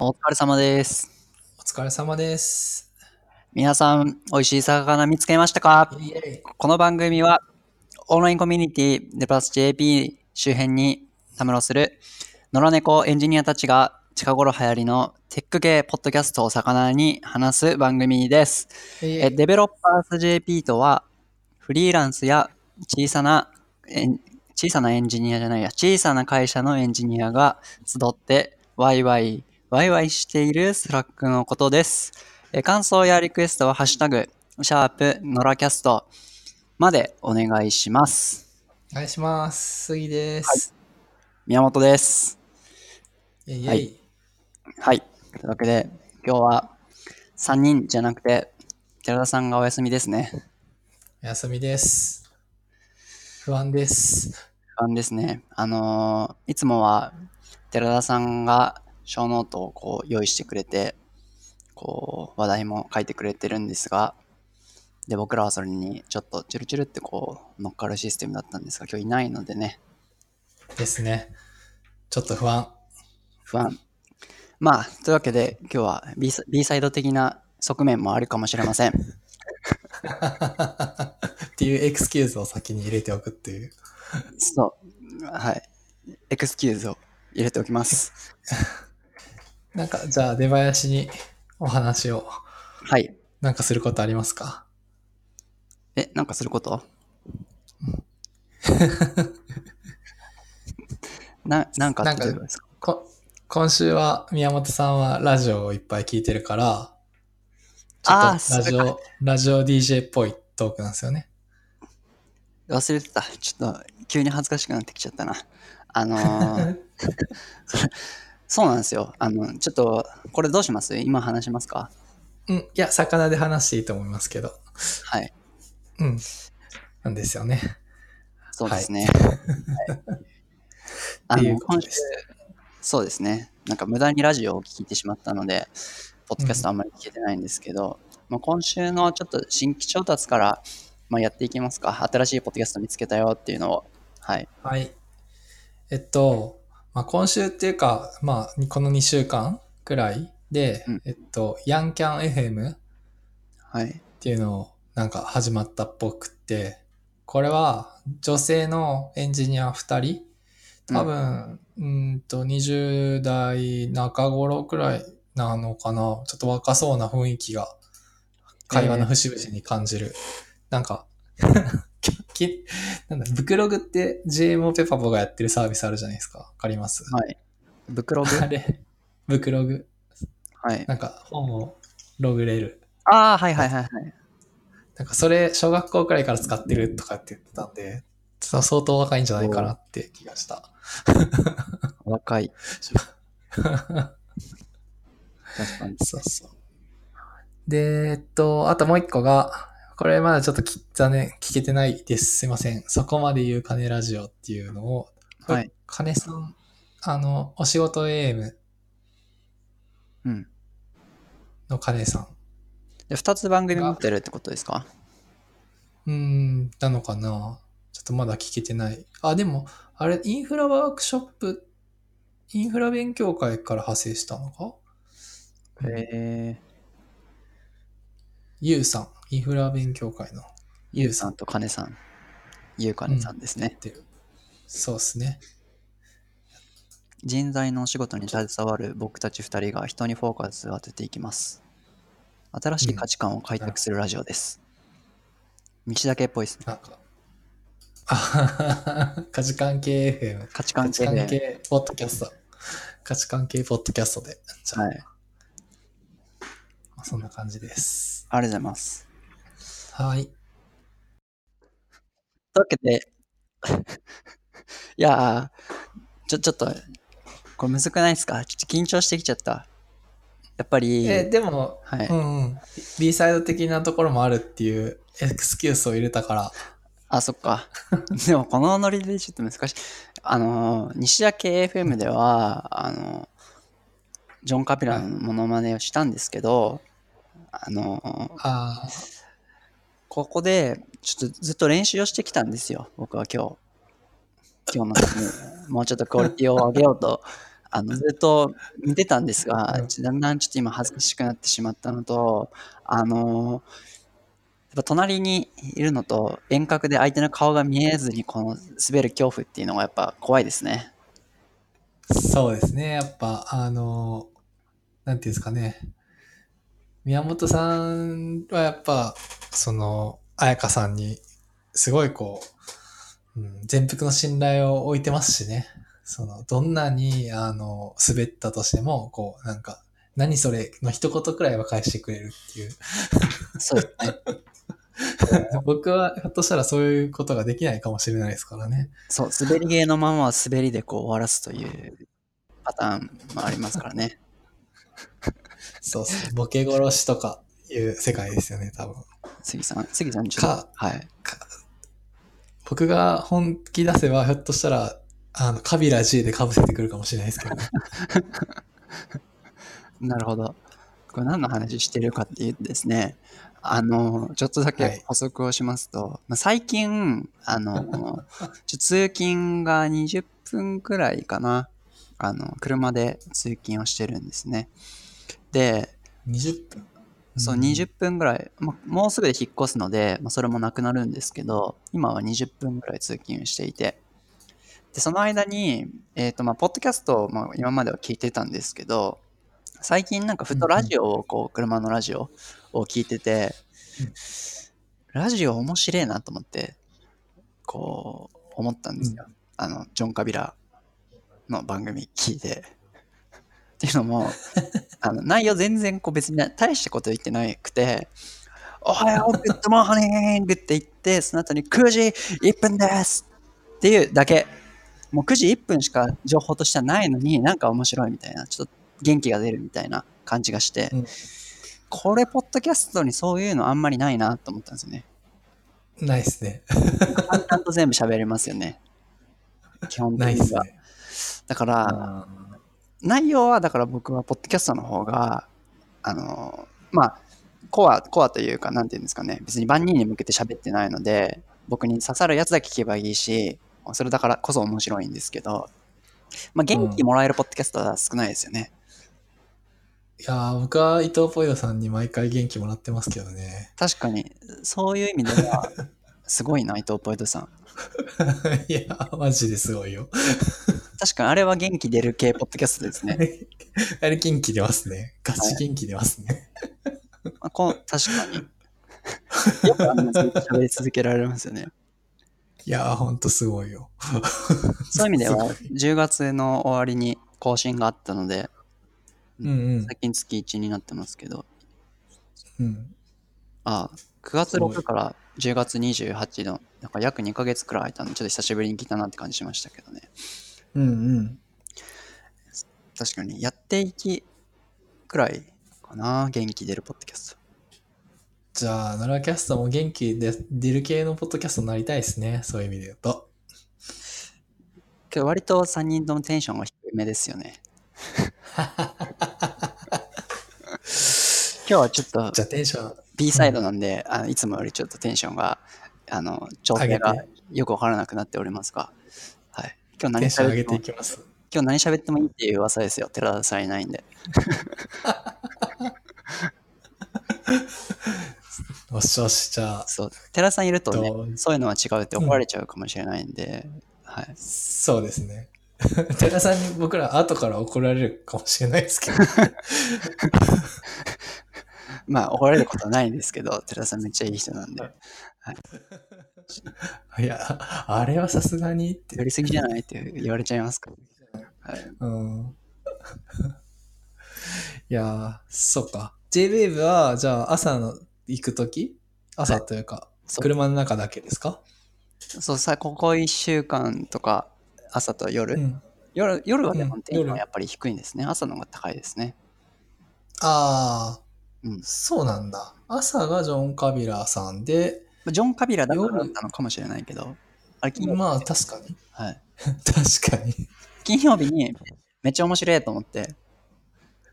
お疲れ様です。お疲れ様です。皆さん、美味しい魚見つけましたか？この番組は、オンラインコミュニティデプラス JP 周辺にたむろする野良猫エンジニアたちが近頃流行りのテック系ポッドキャストを魚に話す番組です。えデベロッパーズ JP とは、フリーランスや小さな小さなエンジニアじゃないや、小さな会社のエンジニアが集って、ワイワイ、ワイワイしている Slack のことです。え感想やリクエストは、ハッシュタグ、シャープ、ノラキャストまでお願いします。お願いします。杉です。宮本です。イイはいはい。というわけで、今日は3人じゃなくて、寺田さんがお休みですね。お休みです。不安です。不安ですね。あのーいつもは寺田さんが show note をこう用意してくれて、こう話題も書いてくれてるんですが、で、僕らはそれにちょっとチュルチュルってこう乗っかるシステムだったんですが、今日いないのでね、ですね。ちょっと不安。不安。まあ、というわけで今日は B サ B サイド的な側面もあるかもしれません。っていうエクスキューズを先に入れておくっていう。そう。はい。エクスキューズを入れておきます。なんか、じゃあ出囃子にお話をはい。なんかすることありますか？え、なんかすること？な、なんかってどういうことですか？こ今週は宮本さんはラジオをいっぱい聞いてるから、ちょあーっとラそれかジオ、ラジオ DJ っぽいトークなんですよね。忘れてた。ちょっと、急に恥ずかしくなってきちゃったな。あのーそ うなんですよ。あの、ちょっと、これどうします？今話しますか？うん、いや、魚で話していいと思いますけど。はい。うん。なんですよね。そうですね。はいあの、今週そうですね。なんか無駄にラジオを聞いてしまったので、ポッドキャストあんまり聞けてないんですけど、まあ、今週のちょっと新規調達から、まあ、やっていきますか。新しいポッドキャスト見つけたよっていうのを。はい。はい。えっと、まあ、今週っていうか、まあ、この2週間くらいで、うんえっと、ヤンキャン FM っはい。ていうのをなんか始まったっぽくって、これは女性のエンジニア2人、多分、うーんと20代中頃くらいなのかな。ちょっと若そうな雰囲気が会話の節々に感じる。なんか、き なんだ、ブクログって GMO ペパボがやってるサービスあるじゃないですか。わかります、はい。ブクログ？あれ、ブクログ。はい。なんか本をログれる。ああ、はいはいはいはい。なんかそれ、小学校くらいから使ってるとかって言ってたんで、ちょっと相当若いんじゃないかなって気がした。若い。確かに。そうそう。で、えっと、あともう一個が、これまだちょっとき残念、聞けてないです。すいません。そこまで言う金ラジオっていうのを、はい。金さん、あの、お仕事 AM うん。の金さん。で、二つ番組持ってるってことですか？うーん、なのかなちょっとまだ聞けてない。あ、でも、あれ、インフラワークショップ、インフラ勉強会から派生したのか？へえ。ゆうさん、インフラ勉強会のゆうさんとかねさん。ゆうかねさんですね。ってる。そうですね。人材のお仕事に携わる僕たち二人が人にフォーカスを当てていきます。新しい価値観を開拓するラジオです。道だけっぽいですね。なんか、価値観系 FM。価値観観系で。系ポッドキャスト。価値観系ポッドキャストで。はい。まあそんな感じです。ありがとうございます。はい。というわけで、いやー、ちょ、ちょっと、これむずくないですか？ちょっと緊張してきちゃった。やっぱり、え、でも、はい。うんうん。B サイド的なところもあるっていうエクスキュースを入れたから、あ、そっか。でも、このノリでちょっと難しい。あの、西田系 FM では、あの、ジョン・カピラのモノマネをしたんですけど、あの、ああ、ここで、ちょっとずっと練習をしてきたんですよ、僕は今日。今日のもうちょっとクオリティを上げようと、あの、ずっと見てたんですが、だんだんちょっと今恥ずかしくなってしまったのと、あの、やっぱ隣にいるのと遠隔で相手の顔が見えずにこの滑る恐怖っていうのがやっぱ怖いですね。そうですね。やっぱ、あの、なんていうんですかね。宮本さんはやっぱ、その、彩香さんに、すごいこう、うん、全幅の信頼を置いてますしね。その、どんなに、あの、滑ったとしても、こう、なんか、何それの一言くらいは返してくれるっていう。そうですね。僕は、ひょっとしたらそういうことができないかもしれないですからね。そう、滑り芸のままは滑りでこう終わらすというパターンもありますからね。そうそう。ボケ殺しとかいう世界ですよね、多分。杉さん、杉さんちょっとか、はい。僕が本気出せば、ひょっとしたら、あの、カビラ G で被せてくるかもしれないですけどね。なるほど。これ何の話してるかっていうとですね、あの、ちょっとだけはい補足をしますと、まあ最近、あの、通勤が20分くらいかな、あの、車で通勤をしてるんですね。で、20分。そう、ん20分ぐらい、まあ、もうすぐで引っ越すので、まあ、それもなくなるんですけど、今は20分ぐらい通勤していて、で、その間に、えっ、と、まあ、ポッドキャストを、まあ、今までは聞いてたんですけど、最近なんかふとラジオを、こう、車のラジオを聞いててうん、ラジオ面白いなと思って、こう、思ったんですよ。あの、ジョン・カビラの番組聞いて。っていうのも、あの内容全然こう別に大したこと言ってなくて、おはよう、 good morning って言って、その後に9時1分ですっていうだけ。もう9時1分しか情報としてはないのに、なんか面白いみたいな、ちょっと元気が出るみたいな感じがして、うんこれ、ポッドキャストにそういうのあんまりないなと思ったんですよね。ないっすね。淡々と全部喋れますよね。基本的には。っすね。だから、内容はだから僕はポッドキャストの方があのまあコアコアというかなんていうんですかね別に万人に向けて喋ってないので僕に刺さるやつだけ聞けばいいしそれだからこそ面白いんですけど、まあ、元気もらえるポッドキャストは少ないですよね、いやー、僕は伊藤ポヨさんに毎回元気もらってますけどね。確かにそういう意味ではすごいな伊藤ポイトさん いやー、マジですごいよ。確かにあれは元気出る系ポッドキャストですね、あれ元気出ますね。ガチ元気出ますね。まあ、こう確かによくあんなずっと喋り続けられますよねいやー、ほんとすごいよ。そういう意味では すごい10月の終わりに更新があったのでうんうん。最近月1になってますけど、うん。あ9月すごい6から10月28の、なんか約2ヶ月くらい空いたので、ちょっと久しぶりに来たなって感じしましたけどね。うんうん。確かに、やっていきくらいかな、元気出るポッドキャスト。じゃあ、奈良キャストも元気で出る系のポッドキャストになりたいですね。そういう意味で言うと。けど割と3人ともテンションが低めですよね。今日はちょっとじゃあテンション B サイドなんで、あのいつもよりちょっとテンションが、あの、調整上がよくわからなくなっておりますが、はい。今日何喋ってもていきます。今日何喋ってもいいっていう噂ですよ。寺田さんいないんで。よしよし、じゃあ、そう。寺田さんいるとねそういうのは違うって怒られちゃうかもしれないんで、はい。そうですね。寺さんに僕ら後から怒られるかもしれないですけど。まあ、怒られることはないんですけど、寺田さんめっちゃいい人なんで、いや、あれはさすがにって。やりすぎじゃないって言われちゃいますか？ら。はい。うん。いやー、そうか。JWAVE は、じゃあ朝の行くとき朝というか、そう車の中だけですか？そうさ、ここ1週間とか、朝と夜、うん。夜夜はでうんもテンション夜はやっぱり低いんですね。朝の方が高いですね。あー、うんそうなんだ。朝がジョン・カビラーさんで、ジョン・カビラだからだ夜ったのかもしれないけど、あれ金曜日、まあ確かに。はい、確かに。金曜日にめっちゃ面白いと思って、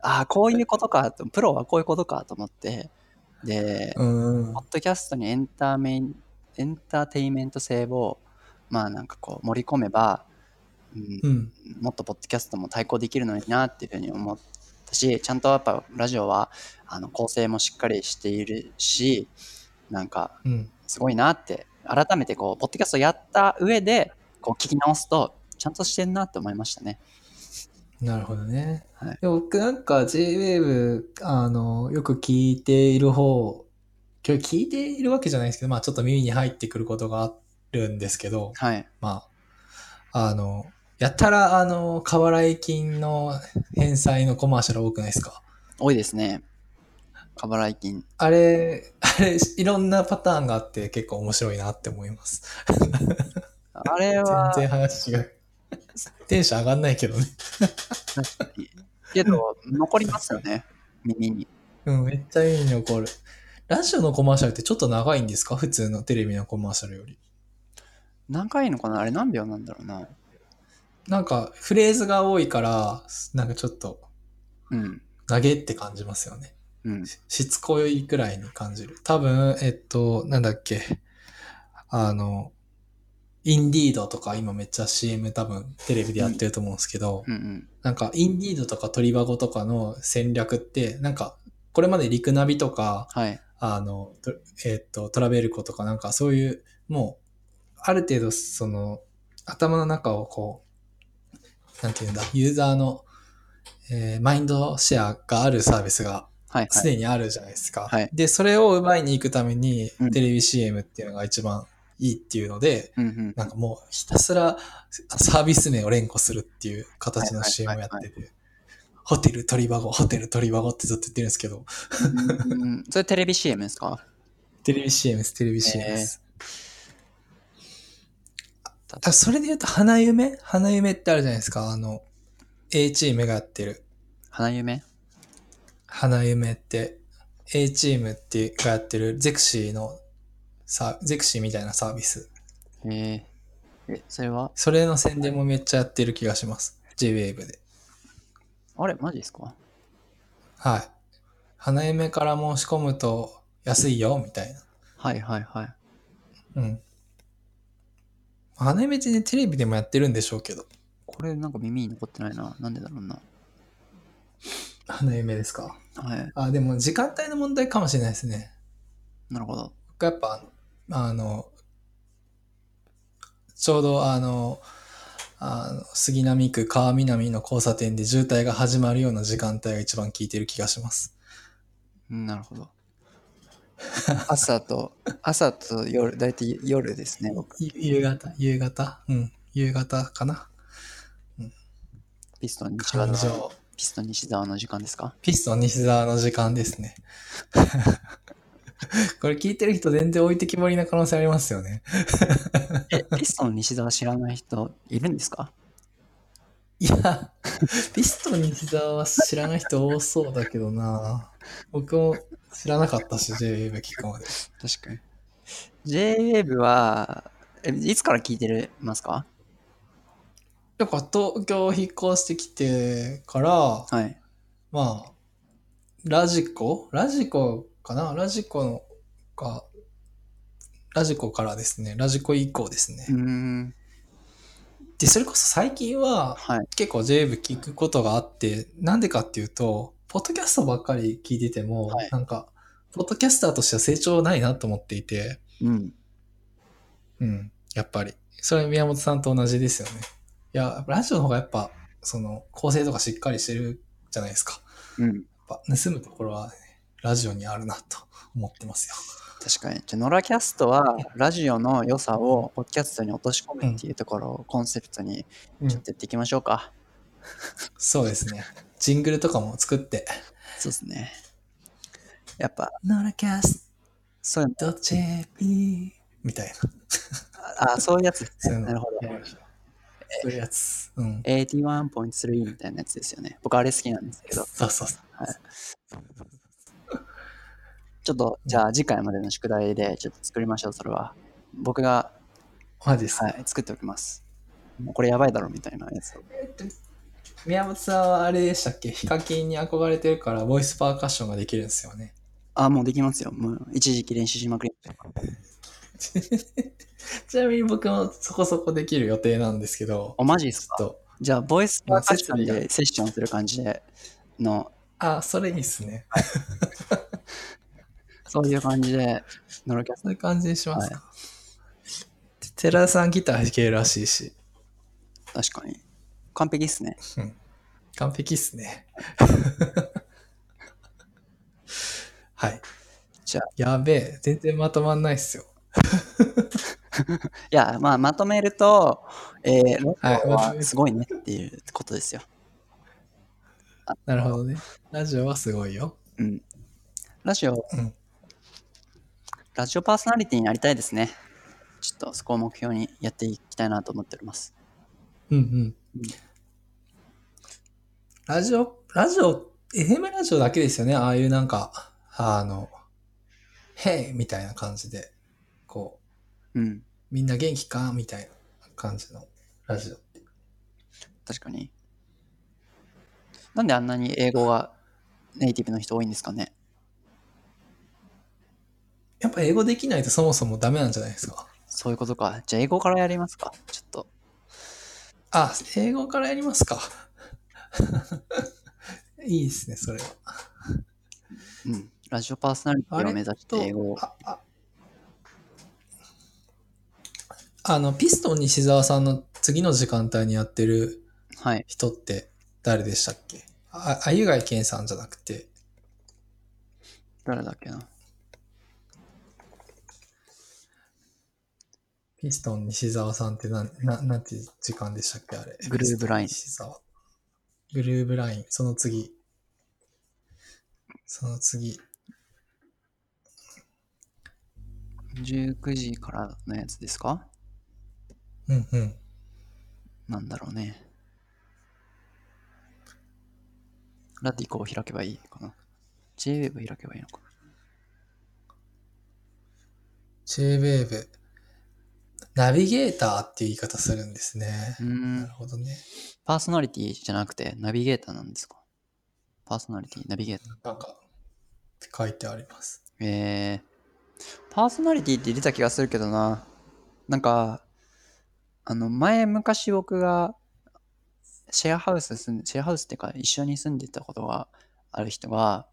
ああ、こういうことかと、プロはこういうことかと思って、で、うんポッ。ドキャストにエンターメインエンターテインメント性を、まあなんかこう盛り込めば、うんうん。もっとポッドキャストも対抗できるのになっていうふうに思ったし、ちゃんとやっぱラジオはあの構成もしっかりしているし、なんかうん。すごいなって、改めてこう、ポッドキャストやった上で、こう聞き直すと、ちゃんとしてんなって思いましたね。なるほどね。はいで僕なんか J-Wave、あの、よく聞いている方、今日聞いているわけじゃないですけど、まあちょっと耳に入ってくることがあるんですけど、はい。まあ、あの、やたら、あの、過払い金の返済のコマーシャル多くないですか？多いですね。過払い金。あれ、あれ、いろんなパターンがあって結構面白いなって思います。あれ全は、然話が。テンション上がんないけどね。確かに。けど、残りますよね。耳に。うん、めっちゃいい残る。ラジオのコマーシャルってちょっと長いんですか？普通のテレビのコマーシャルより。何回のかな？あれ何秒なんだろうな。なんか、フレーズが多いから、なんかちょっと、うん。投げって感じますよね。うん。しつこいくらいに感じる。多分、えっと、なんだっけ。あの、インディードとか今めっちゃ CM 多分テレビでやってると思うんですけど、うんうん。なんかインディードとか鳥箱とかの戦略って、なんかこれまでリクナビとか、はい。あの、とえっと、トラベルコとかなんかそういう、もう、ある程度その、頭の中をこう、なんていうんだ、ユーザーの、えーマインドシェアがあるサービスがはい。はい。常にあるじゃないですか。はいで、それを奪いに行くためにうん、テレビ CM っていうのが一番いいっていうので、うんうん。なんかもうひたすらサービス名を連呼するっていう形のはいはい CM をやはいってて、ホテル鳥箱、ホテル鳥箱ってずっと言ってるんですけど、うんそれテレビ CM ですか？テレビ CM です、テレビ CM です。あそれで言うと、花夢？花夢ってあるじゃないですか。あの、A チームがやってる。花夢？花夢って、A チームってがやってるゼクシーのさ、ゼクシーみたいなサービス。えー、え、それは？それの宣伝もめっちゃやってる気がします。J-Wave で。あれマジですか？はい。花夢から申し込むと安いよ、みたいな。はいはいはい。うん。花夢ってね、テレビでもやってるんでしょうけど。これなんか耳に残ってないな。なんでだろうな。花夢ですか？はい。あ、でも時間帯の問題かもしれないですね。なるほど。僕やっぱ、あの、ちょうどあの、あの杉並区川南の交差点で渋滞が始まるような時間帯が一番効いてる気がします。うんなるほど。朝と、朝と夜、だいたい夜ですね、僕。ゆ夕方夕方？うん。夕方かな？ピストン西澤の。ピストン西澤の時間ですか？ピストン西沢の時間ですね。これ聞いてる人全然置いてきぼりな可能性ありますよね。え、ピストン西澤知らない人いるんですか？いや、ピストン西沢は知らない人多そうだけどな僕も知らなかったし、JWave 聞くまで。確かに。J-WAVE は、え、いつから聞いてますか？やっぱ東京引っ越してきてから、はい。まあ、 radiko？radiko かな？ radiko のか、 radiko からですね。 radiko 以降ですねう。ーん。で、それこそ最近ははい。結構 J-WAVE 聞くことがあって、なんでかっていうと、ポッドキャストばっかり聞いてても、はいなんか、ポッドキャスターとしては成長ないなと思っていて、うん。うん、やっぱり。それ宮本さんと同じですよね。いや、ラジオの方がやっぱ、その、構成とかしっかりしてるじゃないですか。うん。やっぱ盗むところは、ね、ラジオにあるなと 思ってますよ。確かに。じゃあ、ノラキャストは、ラジオの良さを、ポッドキャストに落とし込むっていうところをコンセプトに、うんちょっとやっていきましょうか。そうですね。ジングルとかも作って。そうですね。やっぱ、ノラキャスそういうト JP みたいな。の、あ、そういうやつですね。なるほど。そういうやつ。うん。81.3みたいなやつですよね。僕あれ好きなんですけど。そうそうそう。ちょっと、じゃあ次回までの宿題でちょっと作りましょう、それは。僕が、マジですか？はい、作っておきます。もうこれやばいだろみたいなやつを。宮本さんはあれでしたっけ？ヒカキンに憧れてるから、ボイスパーカッションができるんですよね。あ、もうできますよ。もう一時期練習しまくりました。ちなみに僕もそこそこできる予定なんですけど、お、マジですか？じゃあ、ボイスパーカッションでセッションする感じでの、あ、それいいっすね。そういう感じで、ノロキャスそういう感じにしますか。寺田さんギター弾けるらしいし、確かに。完璧っすね。完璧っすね。はい。じゃあ、やべえ、全然まとまんないっすよ。いや、まあ、まとめると、えー、ロはすごいねっていうことですよ。なるほどね。ラジオはすごいよ。うん。ラジオ、うんラジオパーソナリティになりたいですね。ちょっとそこを目標にやっていきたいなと思っております。うんうん。ラジオ、ラジオ、FM ラジオだけですよね。ああいうなんか、あの、へいみたいな感じで、こう、うん。みんな元気か？みたいな感じのラジオって。確かに。なんであんなに英語がネイティブの人多いんですかね？やっぱ英語できないとそもそもダメなんじゃないですか？そういうことか。じゃあ英語からやりますか？ちょっと。あ、英語からやりますか。いいですね、それは。うん。ラジオパーソナリティを目指して英語を。あああの、ピストン西澤さんの次の時間帯にやってるはい。人って誰でしたっけ？あ、あゆがいけんさんじゃなくて、誰だっけな？ピストン西澤さんってなん、ななんていう時間でしたっけ？あれ。グルーブライン西澤。グルーブライン、その次。その次。19時からのやつですか？うんうん。なんだろうね。ラティコを開けばいいかな。JWave 開けばいいのか。J-Wave。ナビゲーターっていう言い方するんですねなんる。ほどね。パーソナリティじゃなくてナビゲーターなんですか？パーソナリティ、ナビゲーター。なんか、って書いてあります。えー、パーソナリティって出た気がするけどな。なんか、あの、前昔僕がシェアハウス住んで、シェアハウスっていうか一緒に住んでたことがある人が、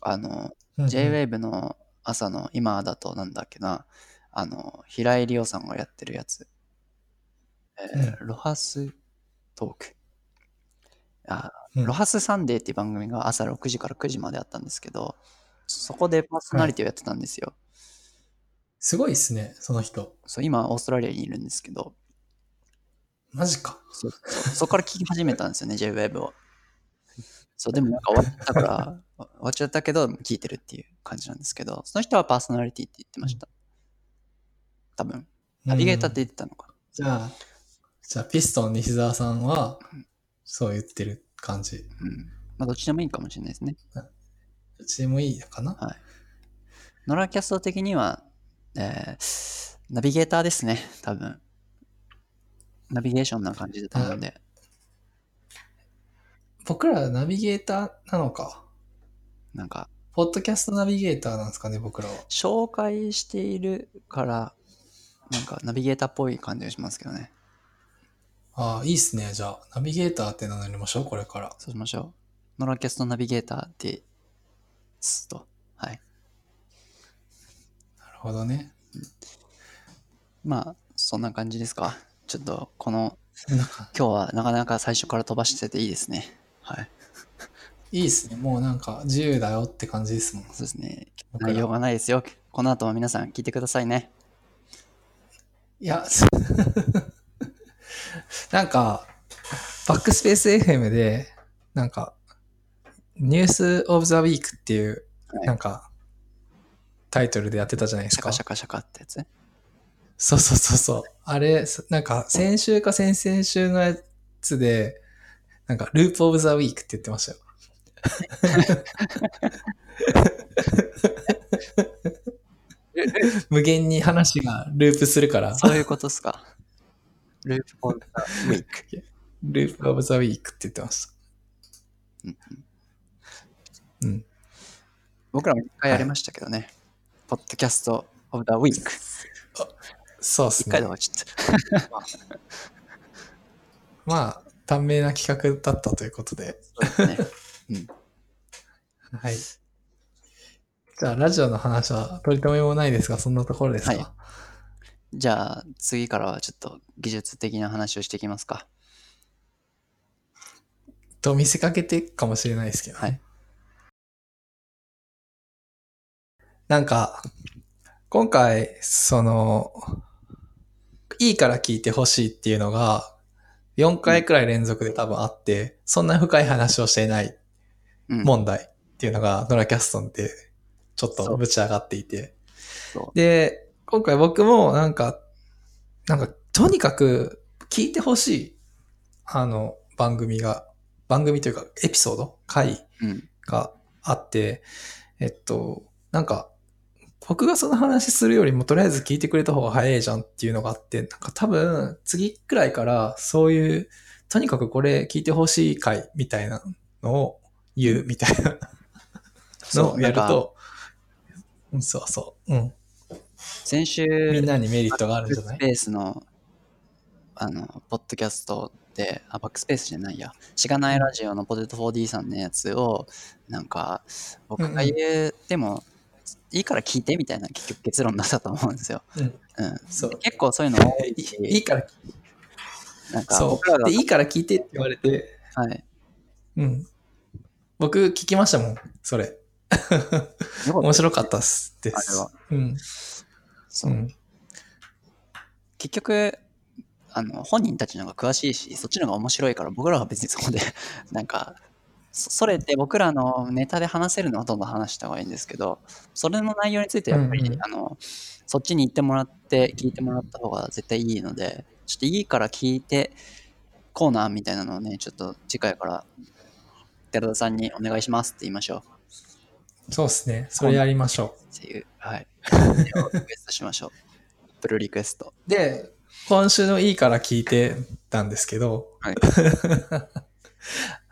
あの、うんうん JWAVE の朝の今だとなんだっけな、あの、平井理央さんがやってるやつ。えーロハストーク。あ、うんロハスサンデーっていう番組が朝6時から9時まであったんですけど、そこでパーソナリティをやってたんですよ。すごいですね、その人。そう今、オーストラリアにいるんですけど、マジか。そうそこから聞き始めたんですよね、JWAVE を。そう、でもなんか終わったから、終わっちゃったけど、聞いてるっていう感じなんですけど、その人はパーソナリティって言ってました。多分。ナビゲーターってうん言ってたのか。じゃあ、じゃあ、ピストン西澤さんは、そう言ってる感じ。うん。まあ、どっちでもいいかもしれないですね。うちもいいのかな？はい。ノラキャスト的には、えー、ナビゲーターですね、多分。ナビゲーションな感じだと思うんで。僕らナビゲーターなのか？なんか、ポッドキャストナビゲーターなんですかね、僕らは。紹介しているから、なんかナビゲーターっぽい感じがしますけどね。ああ、いいっすね。じゃあ、ナビゲーターって名乗りましょう、これから。そうしましょう。ノラキャストナビゲーターですと。はい。なるほどね。まあ、そんな感じですか。ちょっと、この、なんか、今日はなかなか最初から飛ばしてていいですね。はい。いいっすね。もうなんか、自由だよって感じですもん。そうですね。僕ら内容がないですよ。この後も皆さん聞いてくださいね。いや、なんか、バックスペース FM で、なんか、ニュースオブザウィークっていう、はいなんか、タイトルでやってたじゃないですかシャカ。シャカシャカってやつ？そうそうそうそう。あれ、そなんか、先週か先々週のやつで、なんか、ループオブザウィークって言ってましたよ。無限に話がループするから、そういうことっすか。ループオブザウィーク。ループオブザウィークって言ってました。うん。僕らも一回やりましたけどね。ポッドキャストオブザウィーク。そうですね一回で終。わっちゃった。まあ、短命な企画だったということで。そうですね。はい。じゃあ、ラジオの話は取り留めもないですが、そんなところですか、はいじゃあ、次からはちょっと技術的な話をしていきますか。と見せかけてかもしれないですけど、はい。なんか、今回、その、いいから聞いてほしいっていうのが、4回くらい連続で多分あって、そんな深い話をしていないうん。問題っていうのが、ドラキャストンでちょっとぶち上がっていて。で、今回僕もなんか、なんか、とにかく聞いてほしい、あの、番組が、番組というか、エピソード？回うん。があって、えっと、なんか、僕がその話するよりもとりあえず聞いてくれた方が早いじゃんっていうのがあって、なんか多分次くらいからそういう、とにかくこれ聞いてほしい回みたいなのを言うみたいな。のをやると、うんそうそう、うん。先週、みんなにメリットがあるんじゃない？バックスペースの、あの、ポッドキャストで、あ、バックスペースじゃないや、しがないラジオのポテト 4D さんのやつを、なんか、僕が言っても、いいから聞いてみたいな結局結論だったと思うんですよ。うん。うん。そう結構そういうの多いいし、いいから、なんかそう。で、いいから聞いてって言われて、はい。うん。僕聞きましたもん、それ。面白かったっす。です。あれは。うん。そうう。ん。結局、あの、本人たちの方が詳しいし、そっちの方が面白いから、僕らは別にそこで、なんか、そそれって僕らのネタで話せるのはどんどん話した方がいいんですけど、それの内容についてやっぱり、うんうんあの、そっちに行ってもらって、聞いてもらった方が絶対いいので、ちょっといいから聞いて、コーナーみたいなのをね、ちょっと次回から、寺田さんにお願いしますって言いましょう。そうですね。それやりましょっていう、はい。リクエストしましょう。プルリクエスト。う。で、今週のいいから聞いてたんですけど、はい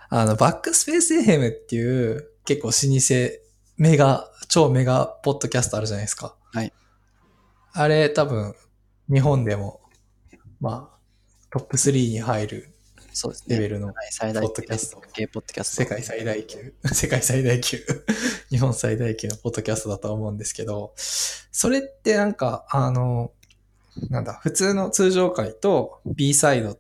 あの、バックスペース FM っていう結構老舗、メガ、超メガポッドキャストあるじゃないですか。はい。あれ多分、日本でも、まあ、トップ3に入るそうですね。レベルのポッドキャスト系ポッドキャスト。世界最大級、世界最大級、日本最大級のポッドキャストだと思うんですけど、それってなんか、あの、なんだ、普通の通常回と B サイド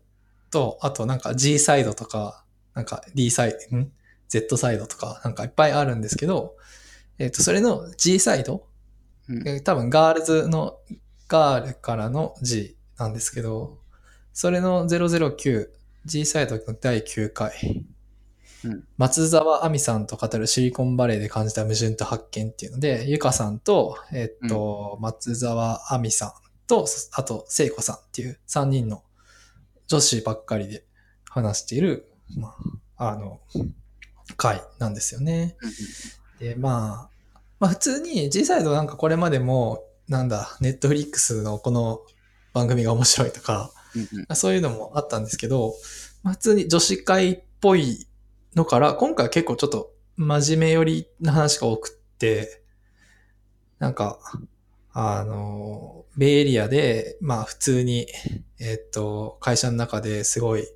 と、あとなんか G サイドとか、なんか D サイド、ん ?Z サイドとか、なんかいっぱいあるんですけど、えっ、と、それの G サイド、うんえー多分ガールズの、ガールからの G なんですけど、それの009、G サイドの第9回、うん。松沢亜美さんと語るシリコンバレーで感じた矛盾と発見っていうので、ゆかさんと、えっと、松沢亜美さんと、あと、聖子さんっていう3人の女子ばっかりで話している、まあ、あの、回なんですよね。うんうん。で、まあ、まあ普通に G サイドなんかこれまでも、なんだ、ネットフリックスのこの番組が面白いとか、うんうん。そういうのもあったんですけど、まあ、普通に女子会っぽいのから、今回は結構ちょっと真面目寄りな話が多くって、なんか、あの、ベイエリアで、まあ普通に、えっと、会社の中ですごい、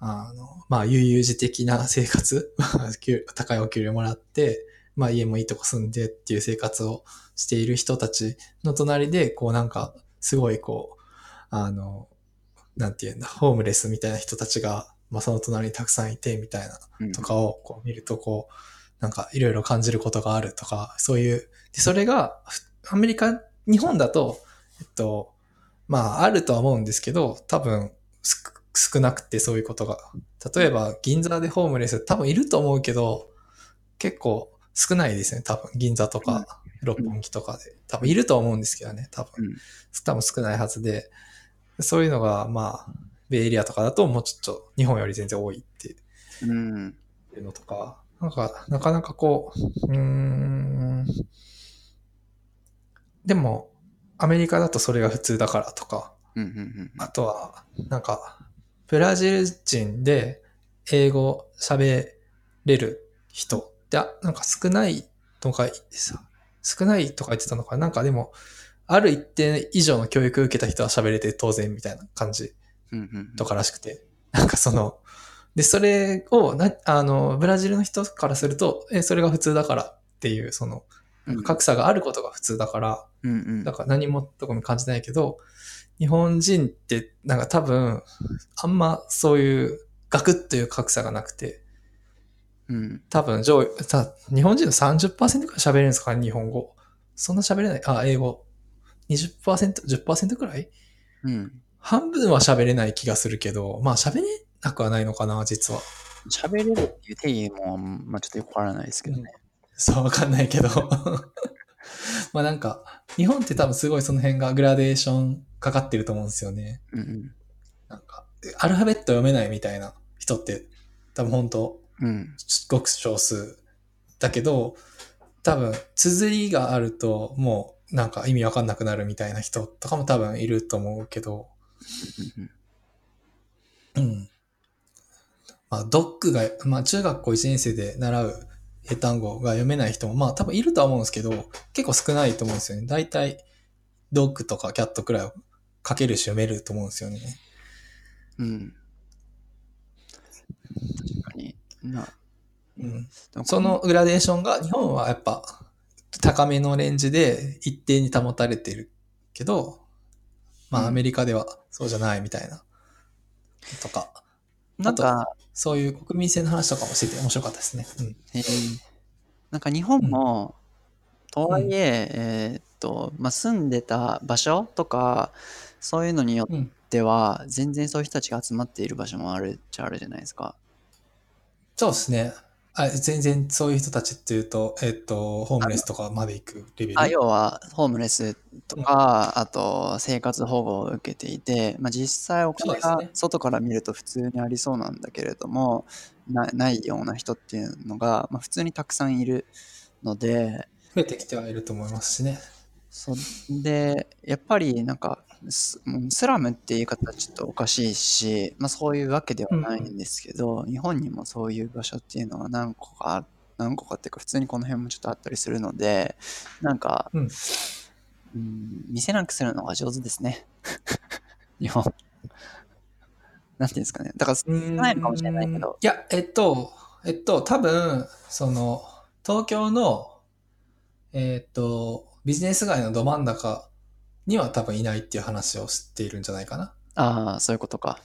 あの、まあ悠々自適な生活、高いお給料もらって、まあ家もいいとこ住んでっていう生活をしている人たちの隣で、こうなんか、すごいこう、あの、なんていうんだ、ホームレスみたいな人たちが、まあその隣にたくさんいてみたいなうんとかをこう見ると、こう、なんかいろいろ感じることがあるとか、そういう、でそれが、ふアメリカ、日本だと、えっと、まああるとは思うんですけど、多分す少なくてそういうことが。例えば銀座でホームレス多分いると思うけど、結構少ないですね、多分銀座とか六本木とかで。多分いると思うんですけどね、多分。うん多分少ないはずで、そういうのが、まあ、ベイエリアとかだともうちょっと日本より全然多いっていうのとか、なんか、なかなかこう、うーん、でも、アメリカだとそれが普通だからとか、うん。うん。あとは、なんか、ブラジル人で英語喋れる人って、あなんか少ないとかさ、少ないとか言ってたのかななんかでも、ある一定以上の教育を受けた人は喋れて当然みたいな感じ。とからしくて。なんかその、で、それをな、あの、ブラジルの人からすると、え、それが普通だからっていう、その、うん格差があることが普通だから、うんうんだから何も特に感じないけど、日本人ってなんか多分、あんまそういうガクッという格差がなくて、うん。多分上位、さ、日本人の30%くらい喋れるんですかね、日本語。そんな喋れない。あ、英語。20%、10%くらい？うん。半分は喋れない気がするけど、まあ喋れなくはないのかな、実は。喋れるっていう定義も、まあちょっとよくわからないですけどね。そう、わかんないけど。まあなんか、日本って多分すごいその辺がグラデーションかかってると思うんですよね。うんうん。なんか、アルファベット読めないみたいな人って多分本当うん。ごく少数だけど、多分、綴りがあると、もう、なんか意味わかんなくなるみたいな人とかも多分いると思うけど、うん。まあ、ドックが、まあ、中学校1年生で習う英単語が読めない人も、まあ、多分いるとは思うんですけど、結構少ないと思うんですよね。大体、ドッグとかキャットくらいを書けるし読めると思うんですよね。うん。確かに。な、うん。そのグラデーションが日本はやっぱ高めのレンジで一定に保たれてるけど、まうんあアメリカではそうじゃないみたいな。とか、なんか、そういう国民性の話とかもしてて面白かったですね。うん。えーなんか日本も、とはいえ、えーっと、まあ、住んでた場所とか、そういうのにようん。っては、全然そういう人たちが集まっている場所もあるっちゃあるじゃないですか。そうですね。あ全然そういう人たちっていうと、えっと、ホームレスとかまで行くレベル？あ要は、ホームレスとか、あと、生活保護を受けていて、まあ、実際お金が外から見ると普通にありそうなんだけれども、なないような人っていうのが、まあ、普通にたくさんいるので、増えてきてはいると思いますしね。そで、やっぱりなんかス、うんスラムっていう言い方はちょっとおかしいし、まあそういうわけではないんですけど、日本にもそういう場所っていうのは何個かあ、何個かっていうか普通にこの辺もちょっとあったりするので、なんか、うんうん見せなくするのが上手ですね。日本。なんていうんですかね。だから、少ないのかもしれないけど、いや、えっと、えっと、多分、その、東京の、えっと、ビジネス街のど真ん中には多分いないっていう話を知っているんじゃないかな。ああ、そういうことか。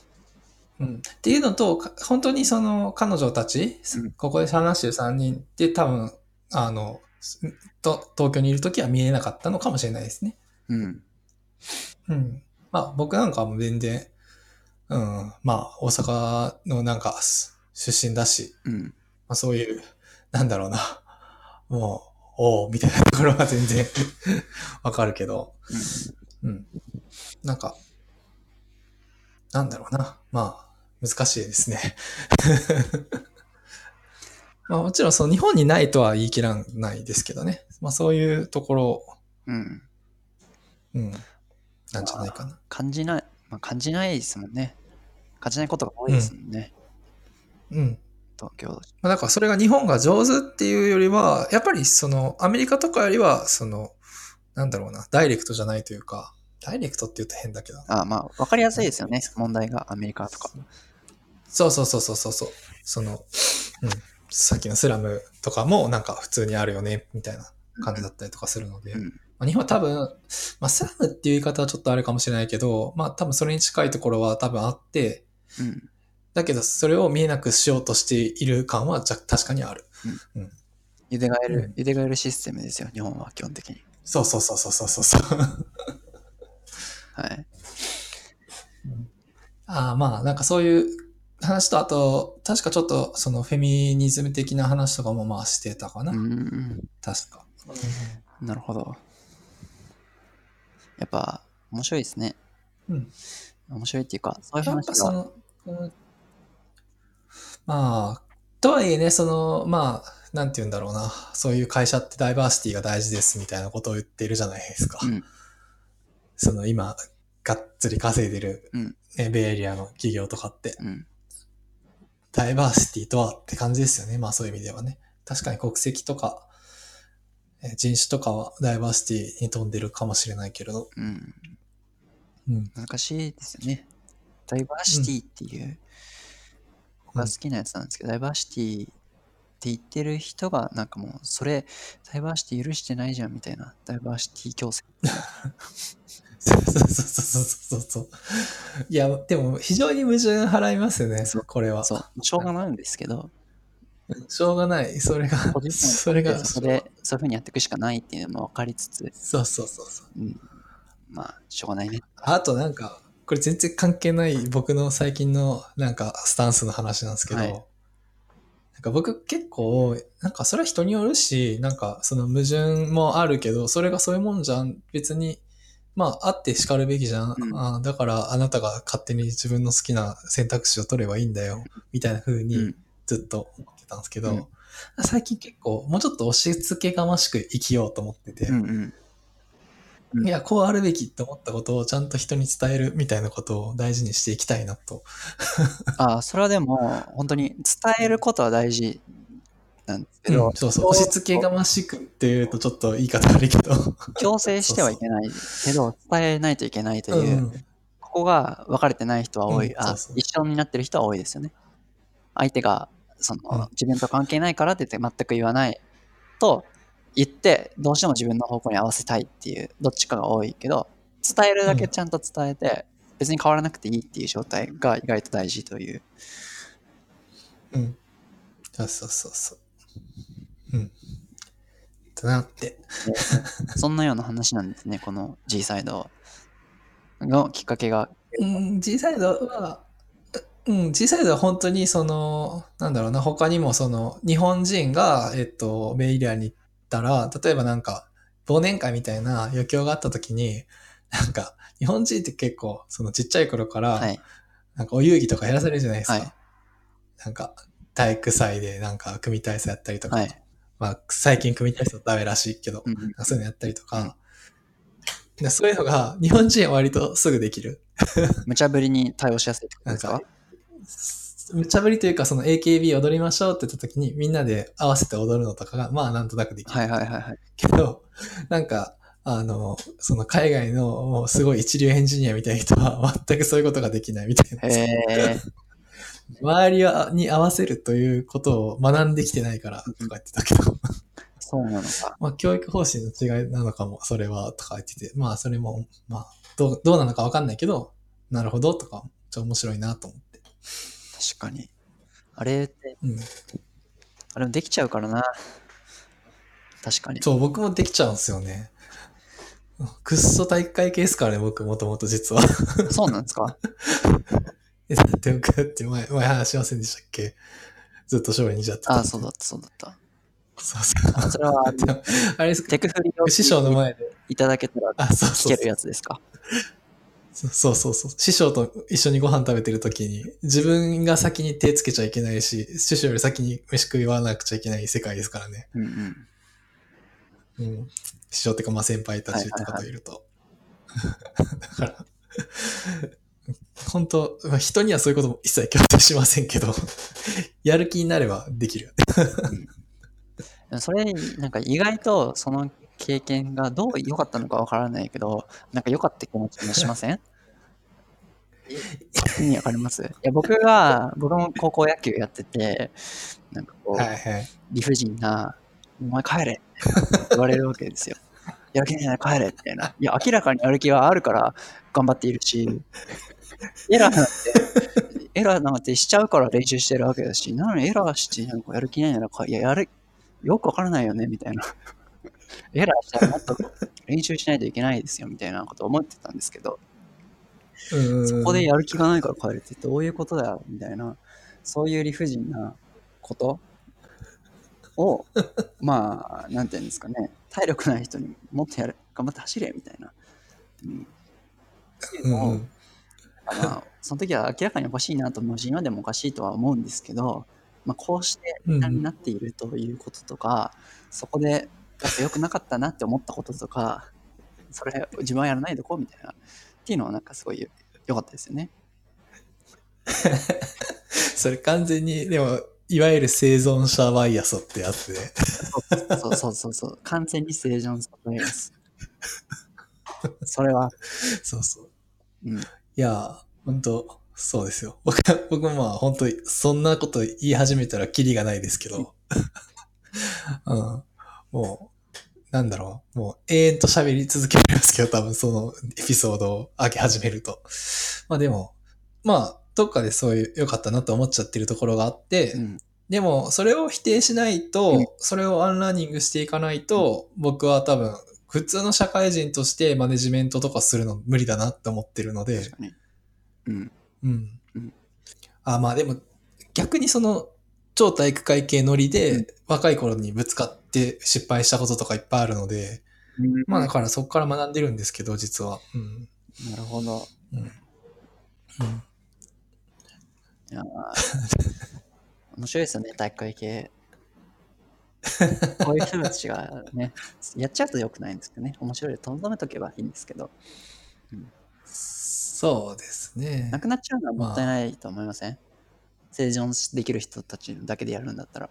うん。っていうのと、か本当にその彼女たち、うんここで話してる3人って多分、あの、と東京にいるときは見えなかったのかもしれないですね。うん。うん。まあ僕なんかはもう全然、うん、まあ大阪のなんか出身だし、うん。まあそういう、なんだろうな、もう、おうみたいなところは全然 わかるけど、うん。なんか、なんだろうな、まあ難しいですね。まあもちろんその日本にないとは言い切らないですけどね。まあそういうところ、うん。うん、なんじゃないかな。感じない、まあ、感じないですもんね。感じないことが多いですもんね。うん。東京。まあだからそれが日本が上手っていうよりは、やっぱりそのアメリカとかよりは、その、なんだろうな、ダイレクトじゃないというか、ダイレクトって言うと変だけど。あまあ、わかりやすいですよね。問題がアメリカとか。そうそうそうそうそうそう。その、うん。さっきのスラムとかもなんか普通にあるよね、みたいな感じだったりとかするので。うんまあ、日本は多分、まあスラムっていう言い方はちょっとあれかもしれないけど、まあ多分それに近いところは多分あって、うん。だけどそれを見えなくしようとしている感はじゃ確かにある。ゆでがえる、うんゆでがえるシステムですよ、日本は基本的に。そうそうそうそうそうそう。はい。ああ、まあ、なんかそういう話と、あと、確かちょっとそのフェミニズム的な話とかもまあしてたかな。うんうん確か。うん。なるほど。やっぱ、面白いですね。うん。面白いっていうか、そういうやっ話が。ぱその、うんまあ、とはいえね、その、まあ、なんて言うんだろうな。そういう会社ってダイバーシティが大事ですみたいなことを言っているじゃないですか。うん。その今、がっつり稼いでる、うんねベイエリアの企業とかって。うん。ダイバーシティとはって感じですよね。まあそういう意味ではね。確かに国籍とか、え人種とかはダイバーシティに富んでるかもしれないけれど。うん。うん。難しいですよね。ダイバーシティっていう、僕が好きなやつなんですけど、ダイバーシティって言ってる人が、なんかもう、それ、ダイバーシティ許してないじゃんみたいな、ダイバーシティ強制。そうそうそうそうそうそう。いや、でも非常に矛盾払いますよねこれは。そう、しょうがないんですけど、しょうがない。それがそれが、そこで、そういうふうにやっていくしかないっていうのも分かりつつ、そうそうそうそう。うん、まあ、しょうがないね。あとなんか、これ全然関係ない僕の最近のなんかスタンスの話なんですけど、はいなんか僕結構、なんかそれは人によるし、なんかその矛盾もあるけど、それがそういうもんじゃん。別に、まああって叱るべきじゃん。うんあだからあなたが勝手に自分の好きな選択肢を取ればいいんだよ。みたいな風にうん、ずっと思ってたんですけど、うん最近結構もうちょっと押し付けがましく生きようと思ってて、うんうん。うんいや、こうあるべきって思ったことをちゃんと人に伝えるみたいなことを大事にしていきたいなと。ああ、それはでも、本当に伝えることは大事なんですけど、うんそうそう。押し付けがましくっていうとちょっと言い方悪いけど。強制してはいけないけど、伝えないといけないという、うんここが分かれてない人は多い、あ一緒になってる人は多いですよね。相手がその、うん自分と関係ないからって言って全く言わないと言って、どうしても自分の方向に合わせたいっていう、どっちかが多いけど、伝えるだけちゃんと伝えて、別に変わらなくていいっていう状態が意外と大事という。うん。そうそうそうそう。うん。となって。そんなような話なんですね、この G サイドのきっかけが。うん、G サイドは、うん、G サイドは本当にその、なんだろうな、他にもその、日本人が、えっと、ベイエリアに行ったら、例えばなんか、忘年会みたいな余興があった時に、なんか、日本人って結構、そのちっちゃい頃から、はい。なんかお遊戯とかやらされるじゃないですか。はいなんか、体育祭でなんか組体操やったりとか、はい。まあ最近組体操ダメらしいけど、そういうのやったりとか、でそういうのが日本人は割とすぐできる。無茶ぶりに対応しやすいってことですか無茶ぶりというか、その AKB 踊りましょうって言った時にみんなで合わせて踊るのとかが、まあなんとなくできる。はいはいはいはい。けど、なんか、あの、その海外のもうすごい一流エンジニアみたいな人は全くそういうことができないみたいな。へえ。周りはに合わせるということを学んできてないからとか言ってたけど、そうなのか。まあ教育方針の違いなのかも、それはとか言ってて、まあそれも、まあどうどうなのかわかんないけど、なるほどとか、ちょっと面白いなと思って。確かに。あれって、うん。あれもできちゃうからな。確かに。そう、僕もできちゃうんですよね。くっそ体育会系ですからね、僕もともと実は。そうなんですか？えだって僕だって前、前話しませんでしたっけ？ずっと勝利にじゃってたああ、そうだった、そうだった。そうそう。あそれは、あれですか？テクフリを師匠の前で。いただけたらあ、そう聞そうけるやつですか？そうそうそう。師匠と一緒にご飯食べてる時に、自分が先に手つけちゃいけないし、師匠より先に飯食わなくちゃいけない世界ですからね。うんうん。うん。師匠っていうか、まあ先輩たちとかといると。だから、本当、まあ、人にはそういうことも一切強制しませんけど、やる気になればできる。それ、なんか意外とその経験がどう良かったのかわからないけど、なんか良かった気持ちもしません？意味わかります？いや僕が、僕も高校野球やってて、なんかこう、はいはい。理不尽な、お前帰れって言われるわけですよ。やる気ない帰れみたいな。いや、明らかにやる気はあるから頑張っているし、エラーなんて、エラーなんてしちゃうから練習してるわけだし、なのにエラーしてなんかやる気ないなら、いや、やる、よくわからないよね、みたいな。エラーしたらもっと練習しないといけないですよ、みたいなこと思ってたんですけど、うんそこでやる気がないから帰るってどういうことだよ、みたいな、そういう理不尽なことを、まあ、なんていうんですかね、体力ない人にもっとやる、頑張って走れ、みたいな。うん。っていううのをんうんまあ、その時は明らかにおかしいなと思うし、今でもおかしいとは思うんですけど、まあ、こうしてうんになっているということとか、そこで、やっぱ良くなかったなって思ったこととか、それ自分はやらないでこうみたいな、っていうのはなんかすごい良かったですよね。それ完全に、でも、いわゆる生存者バイアスってやつで。そうそうそうそう。完全に生存者バイアス。それは、そうそう。うん。いや、本当そうですよ。僕は、僕もまあ本当にそんなこと言い始めたらキリがないですけど。うん。もう、なんだろう。もう永遠と喋り続けられますけど、多分そのエピソードを上げ始めると。まあでも、まあ、どっかでそういう良かったなと思っちゃってるところがあって、うん。でも、それを否定しないと、うんそれを unlearning していかないと、僕は多分、普通の社会人としてマネジメントとかするの無理だなって思ってるので確、かに。うん。うん。うんあ、まあでも、逆にその、超体育会系ノリで、うん若い頃にぶつかって失敗したこととかいっぱいあるので、まあだからそこから学んでるんですけど、実は。うん。なるほど。うん。うん、いやー 面白いですよね、体育会系。こういう人たちがね、やっちゃうと良くないんですよね。面白いで、とどめとけばいいんですけど、そうですねな。くなっちゃうのはもったいないと思いません、生存できる人たちだけでやるんだったら。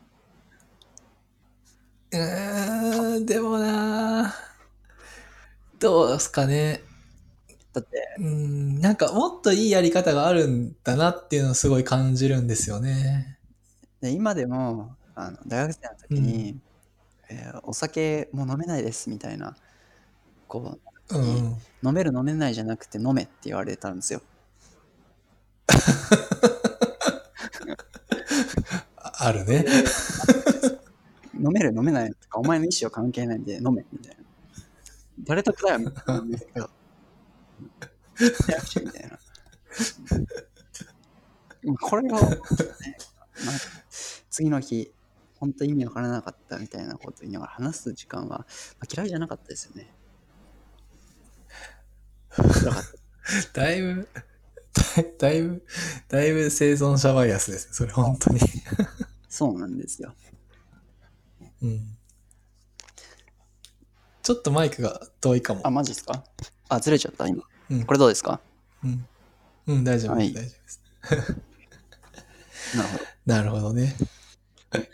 うーん、でもなどうですかね。だって、うん、なんかもっといいやり方があるんだなっていうのをすごい感じるんですよね。で今でもあの大学生の時に、えーお酒もう飲めないですみたいな、こう、うん。飲める飲めないじゃなくて飲めって言われたんですよ。あ あるね。飲める飲めないとか、お前の意思は関係ないんで飲めみたいな。誰得だよみたいなんですけど。やしみたいな。うんこれが、ねまあ次の日、本当意味わからなかったみたいなこと言いながら話す時間は、まあ、嫌いじゃなかったですよね。だいぶ、だだいぶ、だいぶ生存者バイアスですね。それ本当に。そうなんですよ。うん。ちょっとマイクが遠いかもあ、。マジですか？あ、ずれちゃった今。うんこれどうですか？うん。うん、大丈夫です。はい大丈夫です。なるほど。なるほどね。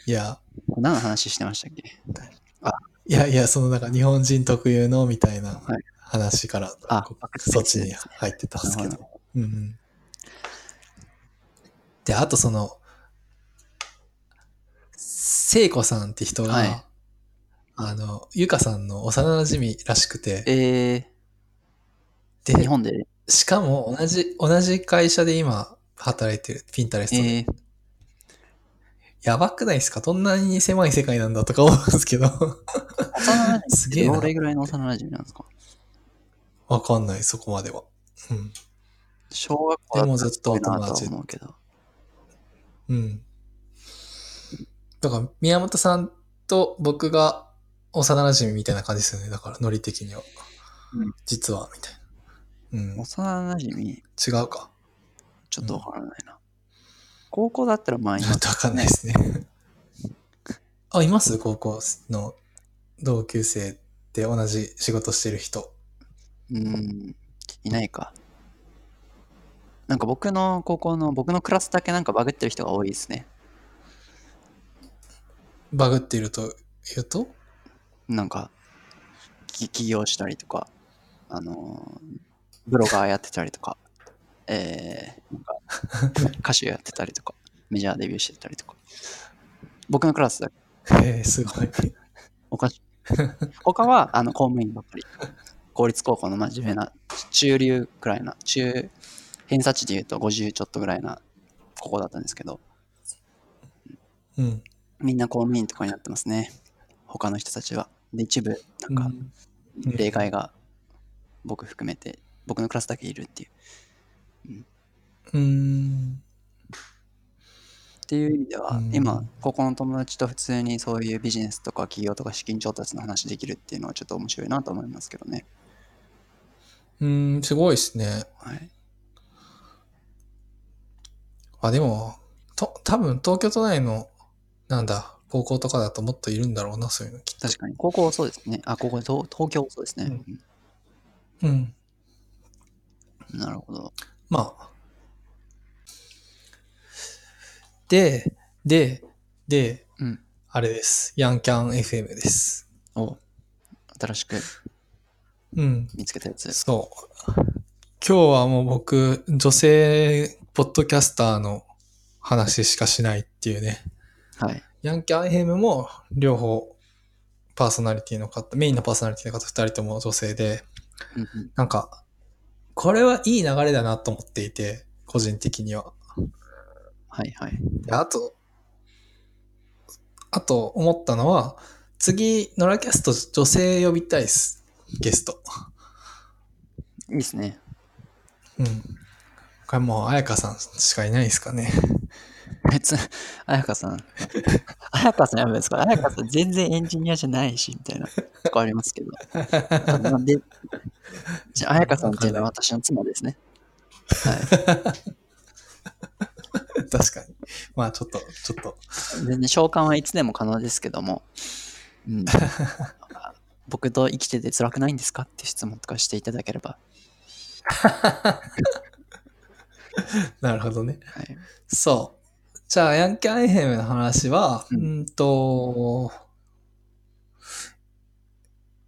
いや、何の話してましたっけ？いやいや、そのなんか日本人特有のみたいなはい話から、あこバックスペそっちに入ってたんですけなるど。うんうん。で、あとその、聖子さんって人が、はいあの、ゆかさんの幼馴染らしくて、えー、日で、本で、しかも同じ、同じ会社で今働いてる、ピンタレストで。えー、やばくないですか？どんなに狭い世界なんだとか思うんですけど。幼馴染すげえなどれぐらいの幼馴染なんですか？わかんない、そこまでは。うん。小学校でもずっとお友達。うん。だから、宮本さんと僕が幼馴染みたいな感じですよね。だから、ノリ的には。うん実は、みたいな。うん。幼馴染違うか。ちょっとわからないな。高校だったらまあ今ちょっとわかんないですね。あ、います？高校の同級生で同じ仕事してる人。うーん、いないか。なんか僕の高校の、僕のクラスだけなんかバグってる人が多いですね。バグっていると言うと？なんか、き起業したりとか、あのーブロガーやってたりとか、えー、なんか 歌手やってたりとか、メジャーデビューしてたりとか。僕のクラスだけえー、すごい。おかしい。他は、あの、公務員ばっかり。公立高校の真面目な、中流くらいな、中、偏差値で言うと50ちょっとぐらいな高校だったんですけど、うん。みんな公務員とかになってますね。他の人たちは。で、一部、なんか、うん例外が僕含めて、僕のクラスだけいるっていう。うーん。っていう意味では、うん今、高校の友達と普通にそういうビジネスとか企業とか資金調達の話できるっていうのはちょっと面白いなと思いますけどね。うーん、すごいですね。はい。あ、でも、と、多分東京都内の、なんだ、高校とかだともっといるんだろうな、そういうのきっと。確かに。高校はそうですね。あ、高校、東東京はそうですね。うん。うんなるほど。まあ。で、で、で、うんあれです。ヤンキャン FM です。お新しくうん。見つけたやつ。そう。今日はもう僕、女性ポッドキャスターの話しかしないっていうね。はい。ヤンキャン FM も両方パーソナリティの方、メインのパーソナリティの方二人とも女性で、うんうんなんか、これはいい流れだなと思っていて、個人的には。はいはい。であと、あと思ったのは、次、ノラキャスト女性呼びたいです。ゲスト。いいですね。うん。これもう、彩香さんしかいないですかね。別、あやかさん。あやかさんやばいですか？あやかさん全然エンジニアじゃないし、みたいなとこありますけど。なんで、じゃあ、あやかさんっていうのは私の妻ですね。はい。確かに。まあ、ちょっと、ちょっと。全然召喚はいつでも可能ですけども、うん、僕と生きてて辛くないんですかって質問とかしていただければ。なるほどね。はい。そう。じゃあ、ヤンキャンエヘムの話は、ううん。ん、んと、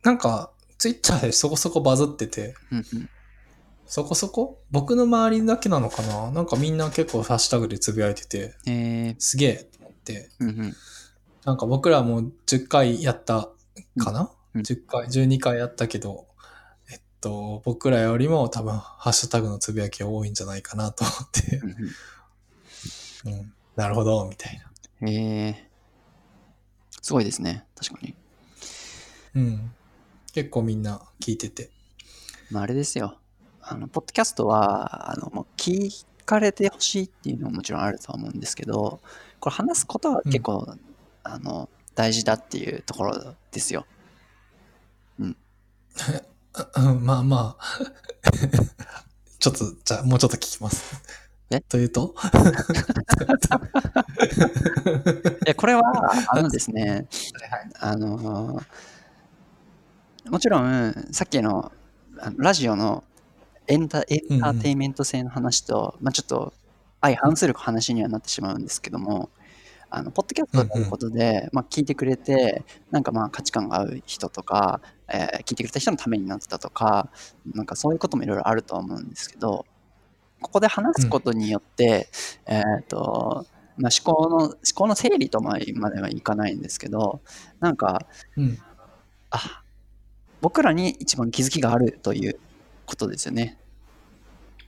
なんか、ツイッターでそこそこバズってて、うんうん。そこそこ？僕の周りだけなのかな？なんかみんな結構ハッシュタグでつぶやいてて、えー。すげえと思って、うんうん。なんか僕らも10回やったかな、うん ?10 回、12回やったけど、えっと、僕らよりも多分ハッシュタグのつぶやきが多いんじゃないかなと思って、うん。うん、なるほど、みたいな。うんえー、すごいですね。確かに。うん。結構みんな聞いてて。まあ、あれですよ。あの、ポッドキャストは、あの、もう聞かれてほしいっていうのももちろんあるとは思うんですけど、これ話すことは結構、あの、大事だっていうところですよ。うん まあまあ。ちょっと、じゃあもうちょっと聞きます。え？というと？え、これは、あのですね、あのもちろん、さっきのあのラジオのエンタエンターテインメント性の話と、まあ、ちょっと相反する話にはなってしまうんですけども、あのポッドキャストということで、まあ、聞いてくれて、なんかまあ価値観が合う人とか、えー聞いてくれた人のためになってたとか、なんかそういうこともいろいろあるとは思うんですけど、ここで話すことによって、えっ、と、まあ、思考の、思考の整理とままではいかないんですけど、なんか、うん。あ、僕らに一番気づきがあるということですよね。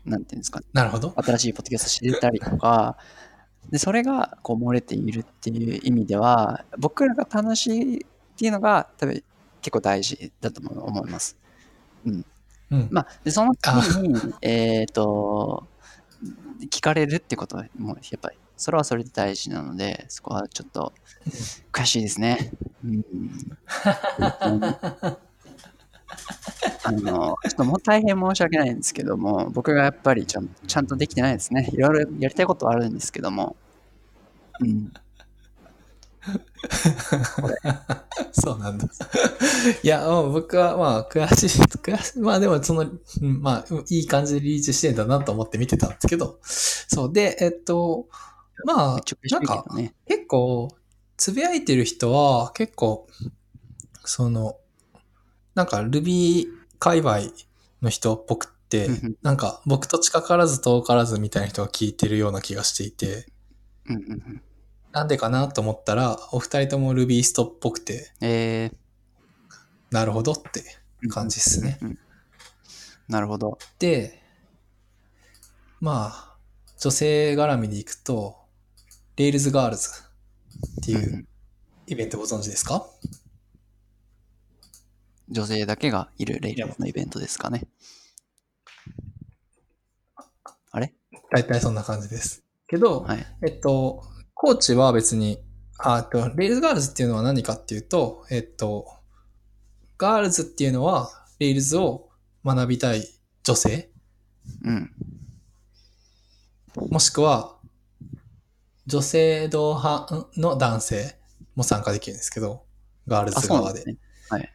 なんていうんですか、なるほど。新しいポッドキャスト知れたりとか、で、それがこう漏れているっていう意味では、僕らが楽しいっていうのが多分結構大事だと思います。うん。まあ、でその時に、えっ、と、聞かれるってことは、もうやっぱり、それはそれで大事なので、そこはちょっと悔しいですね。うん、あの、ちょっともう大変申し訳ないんですけども、僕がやっぱりちゃんちゃんとできてないですね。いろいろやりたいことはあるんですけども。うん。そうなんだ。いや、もう僕はまあ悔しい、悔しい。まあでもその、うんまあいい感じでリーチしてんだなと思って見てたんですけど。そう。で、えっと、まあなんか。結構、つぶやいてる人は結構、その、なんか Ruby 界隈の人っぽくってなんか僕と近からず遠からずみたいな人が聞いてるような気がしていて。なんでかなと思ったら、お二人とも Ruby ストっぽくて、えなるほどってー、感じっすね。うんうんなるほど。で、まあ、女性絡みでいくと、 Rails Girls っていううんイベントご存知ですか？女性だけがいる Rails のイベントですかね。あれ？大体そんな感じです。けど、はい。えっと、コーチは別に、あと、 Rails Girls っていうのは何かっていうと、えっと、ガールズっていうのは、Rails を学びたい女性、うん。もしくは、女性同伴の男性も参加できるんですけど、ガールあ、ズ側で。ですね。はい。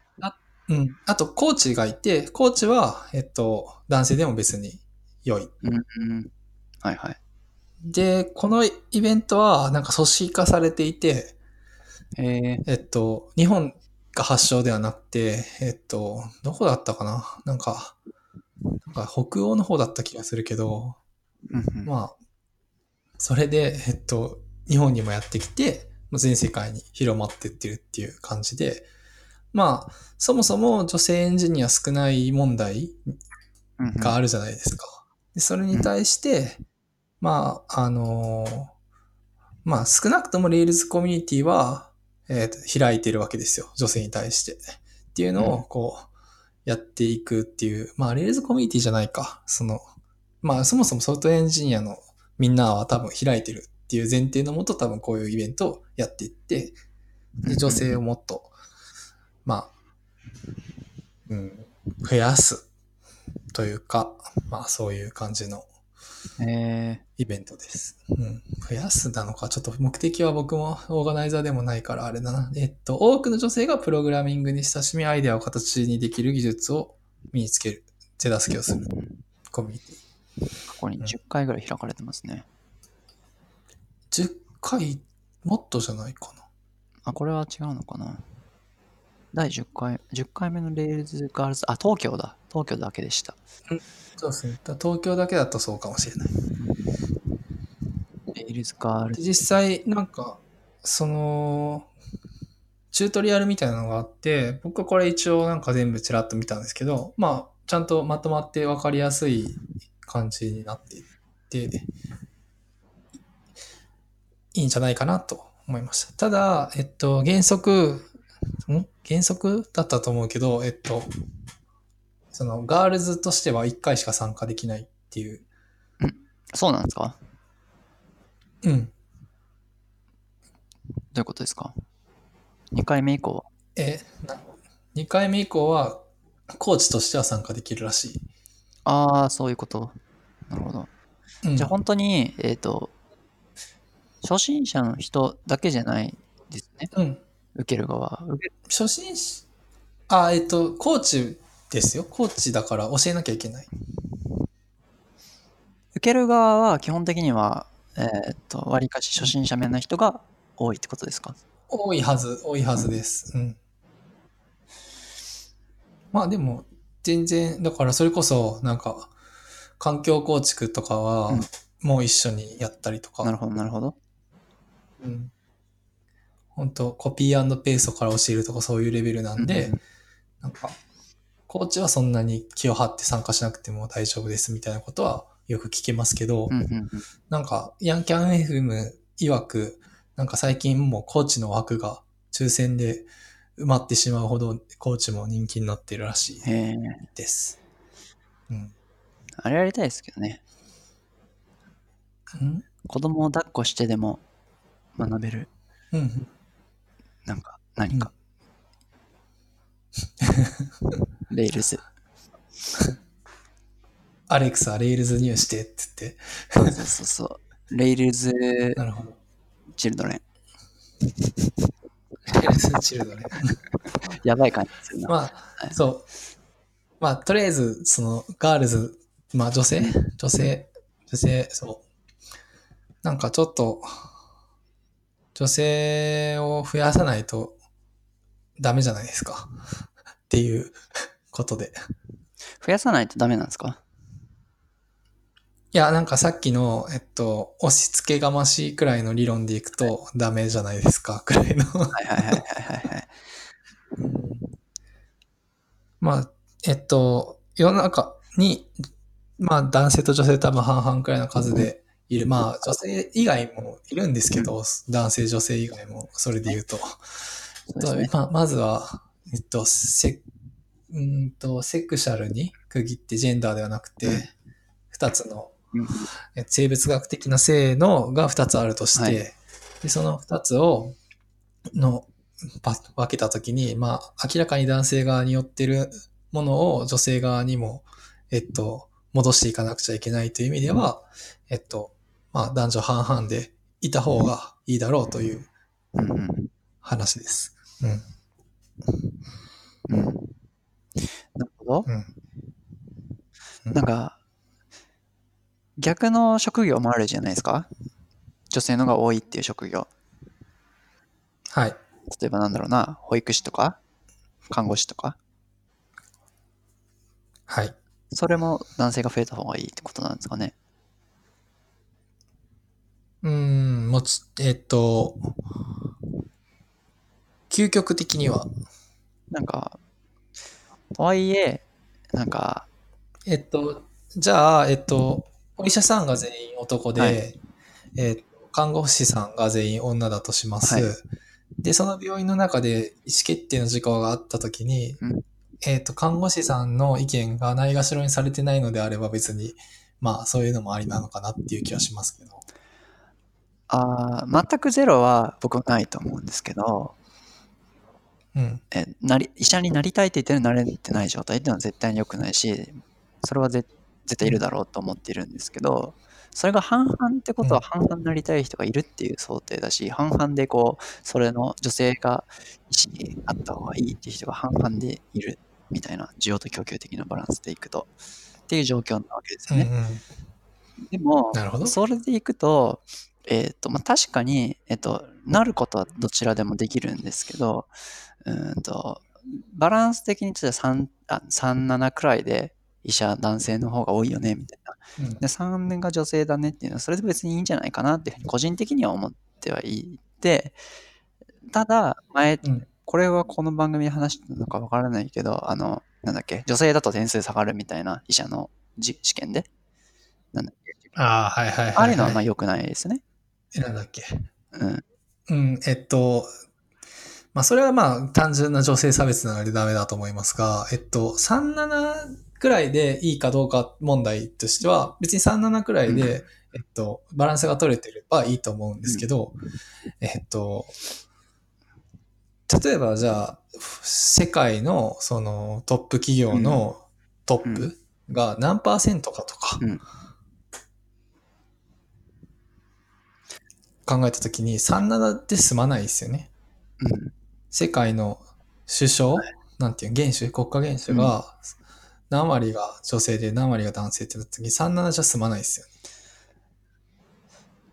うん。あと、コーチがいて、コーチは、えっと、男性でも別に良い。うんうん。はいはい。で、このイベントはなんか組織化されていて、えー、えっと、日本が発祥ではなくて、えっと、どこだったかな？なんか、なんか北欧の方だった気がするけど、まあ、それで、えっと、日本にもやってきて、もう全世界に広まってってるっていう感じで、まあ、そもそも女性エンジニア少ない問題があるじゃないですか。でそれに対して、まあ、あのまあ、少なくとも Rails コミュニティは、えーと開いてるわけですよ。女性に対して。っていうのを、うんこう、やっていくっていう、まあ、Rails コミュニティじゃないか。その、まあ、そもそもソフトエンジニアのみんなは多分開いてるっていう前提のもと多分こういうイベントをやっていって、で女性をもっと、まあ、うん、増やすというか、まあそういう感じのえイベントです。うん。増やすなのか、ちょっと目的は僕もオーガナイザーでもないからあれだな。えっと、多くの女性がプログラミングに親しみ、アイデアを形にできる技術を身につける、手助けをするコミュニティ。過去に10回ぐらい開かれてますね。10回、もっとじゃないかな。あ、これは違うのかな第10回、10回目の Rails ガールズ、あ、東京だ。東京だけでした。そうですね。だ東京だけだとそうかもしれない。Rails ガール実際、なんか、その、チュートリアルみたいなのがあって、僕はこれ一応なんか全部ちらっと見たんですけど、まあ、ちゃんとまとまってわかりやすい感じになっていて、いいんじゃないかなと思いました。ただ、えっと、原則、ん？原則だったと思うけど、えっと、その、ガールズとしては1回しか参加できないっていう、そうなんですか？うん。どういうことですか ?2 回目以降は？え、な2回目以降は、コーチとしては参加できるらしい。ああ、そういうこと。なるほど。うんじゃあ本当に、えっ、と、初心者の人だけじゃないですね？うん。受ける側。初心者、あ、えっと、コーチですよ。コーチだから教えなきゃいけない。受ける側は基本的には、えっ、と、わりかし初心者面な人が多いってことですか？多いはず、多いはずです。うん。まあでも、全然、だからそれこそ、なんか、環境構築とかはうん、もう一緒にやったりとか。なるほど、なるほど。うん。本当コピーペーストから教えるとかそういうレベルなんで、うんうんなんか、コーチはそんなに気を張って参加しなくても大丈夫ですみたいなことはよく聞けますけど、うんうんうんなんか、ヤンキャン FM 曰く、なんか最近もうコーチの枠が抽選で埋まってしまうほどコーチも人気になってるらしいです。うん。あれやりたいですけどね。うん？子供を抱っこしてでも学べる、うん。なんか、何か。Rails。アレクサ、 rails new してって言って。そうそうそうそう。レイルズ・なるほど。チルドレン。レールズチルドね。やばい感じするな。まあ、そう。まあ、とりあえず、その、ガールズ、まあ、女性？女性、女性、そう。なんかちょっと、女性を増やさないとダメじゃないですか。っていうことで。増やさないとダメなんですか？いや、なんかさっきの、えっと、押し付けがましいくらいの理論でいくとダメじゃないですか、くらいの。はいはいはいはいはいはい。まあ、えっと、世の中に、まあ男性と女性多分半々くらいの数でいる。まあ女性以外もいるんですけど、男性女性以外もそれで言うと。そうね。まあ、まずは、えっと、セうーんとセクシャルに区切ってジェンダーではなくて、うん。二つの生物学的な性のが二つあるとして、はい。でその二つをのパ分けたときに、まあ、明らかに男性側に寄ってるものを女性側にも、えっと、戻していかなくちゃいけないという意味では、えっと、まあ、男女半々でいた方がいいだろうという話です。うん。うんなるほど。うん。なんか、逆の職業もあるじゃないですか？女性のが多いっていう職業。はい。例えばなんだろうな、保育士とか、看護師とか。はい。それも男性が増えた方がいいってことなんですかね？うーん、もち、えっと、究極的には、なんか、とはいえ、なんか、えっと、じゃあ、えっと、お医者さんが全員男で、はいえっと、看護師さんが全員女だとします。はいで、その病院の中で意思決定の事項があったときに、うんえっと、看護師さんの意見がないがしろにされてないのであれば別に、まあ、そういうのもありなのかなっていう気はしますけど。あー全くゼロは僕はないと思うんですけど、うん。えなり医者になりたいって言ってるのになれてない状態っていうのは絶対に良くないし、それはぜ絶対いるだろうと思っているんですけど、それが半々ってことはうん半々になりたい人がいるっていう想定だし、半々でこう、それの女性が意思があった方がいいっていう人が半々でいるみたいな需要と供給的なバランスでいくと、っていう状況なわけですよね。うんうん。でも、それでいくと、えっ、と、まあ、確かに、えっ、と、なることはどちらでもできるんですけど、うーんと、バランス的に言って3、あ3、7くらいで医者、男性の方が多いよね、みたいな。うんで、3年が女性だねっていうのは、それで別にいいんじゃないかなっていうふうに個人的には思ってはいて、ただ、前、うんこれはこの番組で話したのかわからないけど、あの、なんだっけ、女性だと点数下がるみたいな医者のじ試験で？なんだっけ。ああ、はいはいはい、はい。ああいうのはまあ良くないですね。えなんだっけ。うん。うん、えっと、まあ、それはまあ、単純な女性差別なのでダメだと思いますが、えっと、37くらいでいいかどうか問題としては、別に37くらいで、えっと、バランスが取れてればいいと思うんですけど、えっと、例えばじゃあ、世界のそのトップ企業のトップが何パーセントかとか、うん考えたときに37で済まないですよね。うん。世界の首相、なんていう元首、国家元首が何割が女性で何割が男性ってなった時に37じゃ済まないですよね。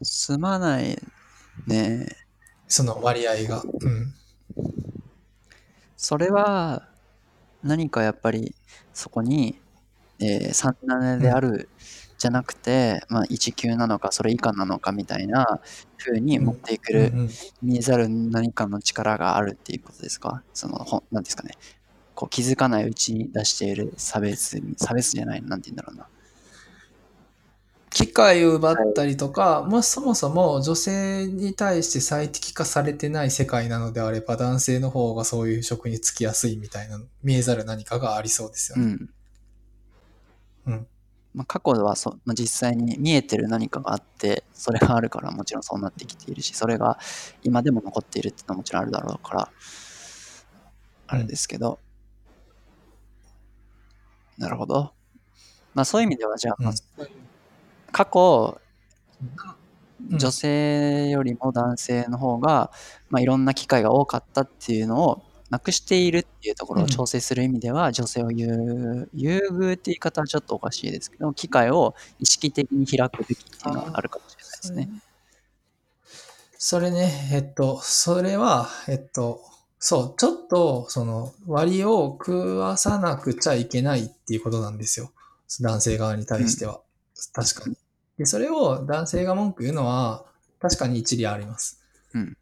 すまないね。その割合が。うん。それは、何かやっぱり、そこに、えー、37である、じゃなくて、まあ、1級なのか、それ以下なのかみたいな風に持っていくる、見えざる何かの力があるっていうことですか？その、ほなんですかね。こう気づかないうちに出している差別、差別じゃないの、なんて言うんだろうな。機会を奪ったりとか、もしそもそも女性に対して最適化されてない世界なのであれば、男性の方がそういう職に就きやすいみたいな、見えざる何かがありそうですよね。うん。うんまあ、過去ではそ、まあ、実際に見えてる何かがあって、それがあるからもちろんそうなってきているし、それが今でも残っているっていうのはもちろんあるだろうから、あれですけど。なるほど。まあそういう意味では、じゃあ、まあ過去、うん女性よりも男性の方が、まあ、いろんな機会が多かったっていうのをなくしているっていうところを調整する意味では、女性を優優遇って言い方はちょっとおかしいですけど、機会を意識的に開くべきっていうのがあるかもしれないですね。それね、えっと、それは、えっと、そう、ちょっと、その、割を食わさなくちゃいけないっていうことなんですよ。男性側に対しては。確かに。で、それを男性が文句言うのは、確かに一理あります。うん。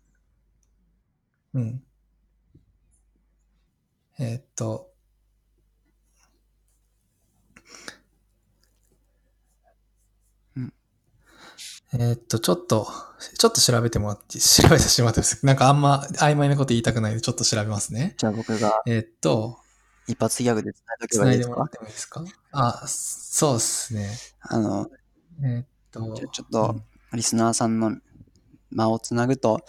うん。えっと、うんえっと、ちょっと、ちょっと調べてもらって、調べてしまってます。なんかあんま曖昧なこと言いたくないので、ちょっと調べますね。じゃあ僕がえっと、一発ギャグで繋いでもらってもいいですか？あ、そうですね。あの、えっと、ちょっとリスナーさんの間をつなぐと、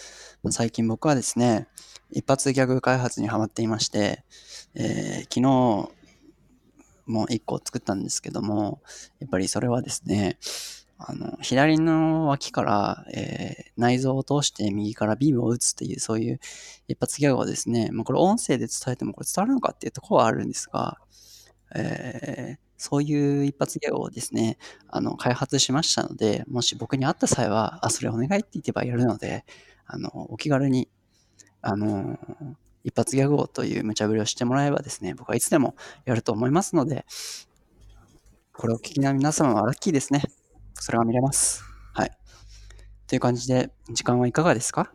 最近僕はですね、一発ギャグ開発にハマっていまして、えー昨日も一個作ったんですけども、やっぱりそれはですね、あの、左の脇から、えー内臓を通して右からビームを打つっていう、そういう一発ギャグをですね、まあ、これ音声で伝えてもこれ伝わるのかっていうところはあるんですが、えーそういう一発芸をですね、あの、開発しましたので、もし僕に会った際は、あ、それお願いって言ってばやるので、あの、お気軽に、あの、一発ギャグをという無茶ぶりをしてもらえばですね、僕はいつでもやると思いますので、これを聞きの皆様はラッキーですね。それが見れます。はい。という感じで、時間はいかがですか？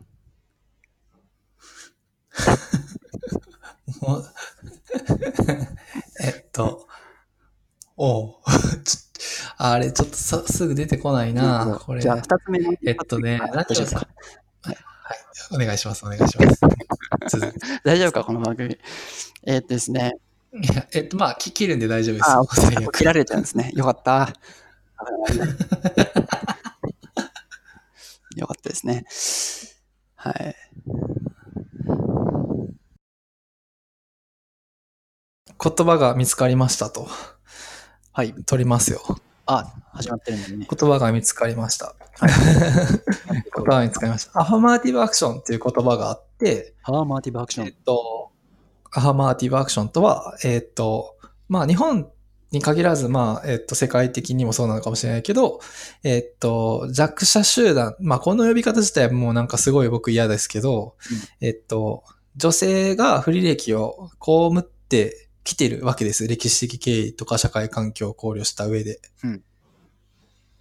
えっと、おう あれ、ちょっとさすぐ出てこないな、これ。じゃあ、二つ目の。えっとねあ大丈夫ですかお願いします、お願いします。大丈夫かこの番組。えーっとですね。いや、えっと、まあ、き切るんで大丈夫です。あ、最悪切られちゃうんですね。よかった。よかったですね。はい。言葉が見つかりましたと。はい。取りますよ。あ、始まってるんだね。言葉が見つかりました。言葉が見つかりました。アファマーティブアクションっていう言葉があって、ハーマーティブアクショえっン。と、アファマーティブアクションとは、えっと、まあ日本に限らず、まあ、えっと、世界的にもそうなのかもしれないけど、えっと、弱者集団、まあこの呼び方自体はもうなんかすごい僕嫌ですけど、えっと、女性が不履歴を被ってきてるわけです。歴史的経緯とか社会環境を考慮した上で。うん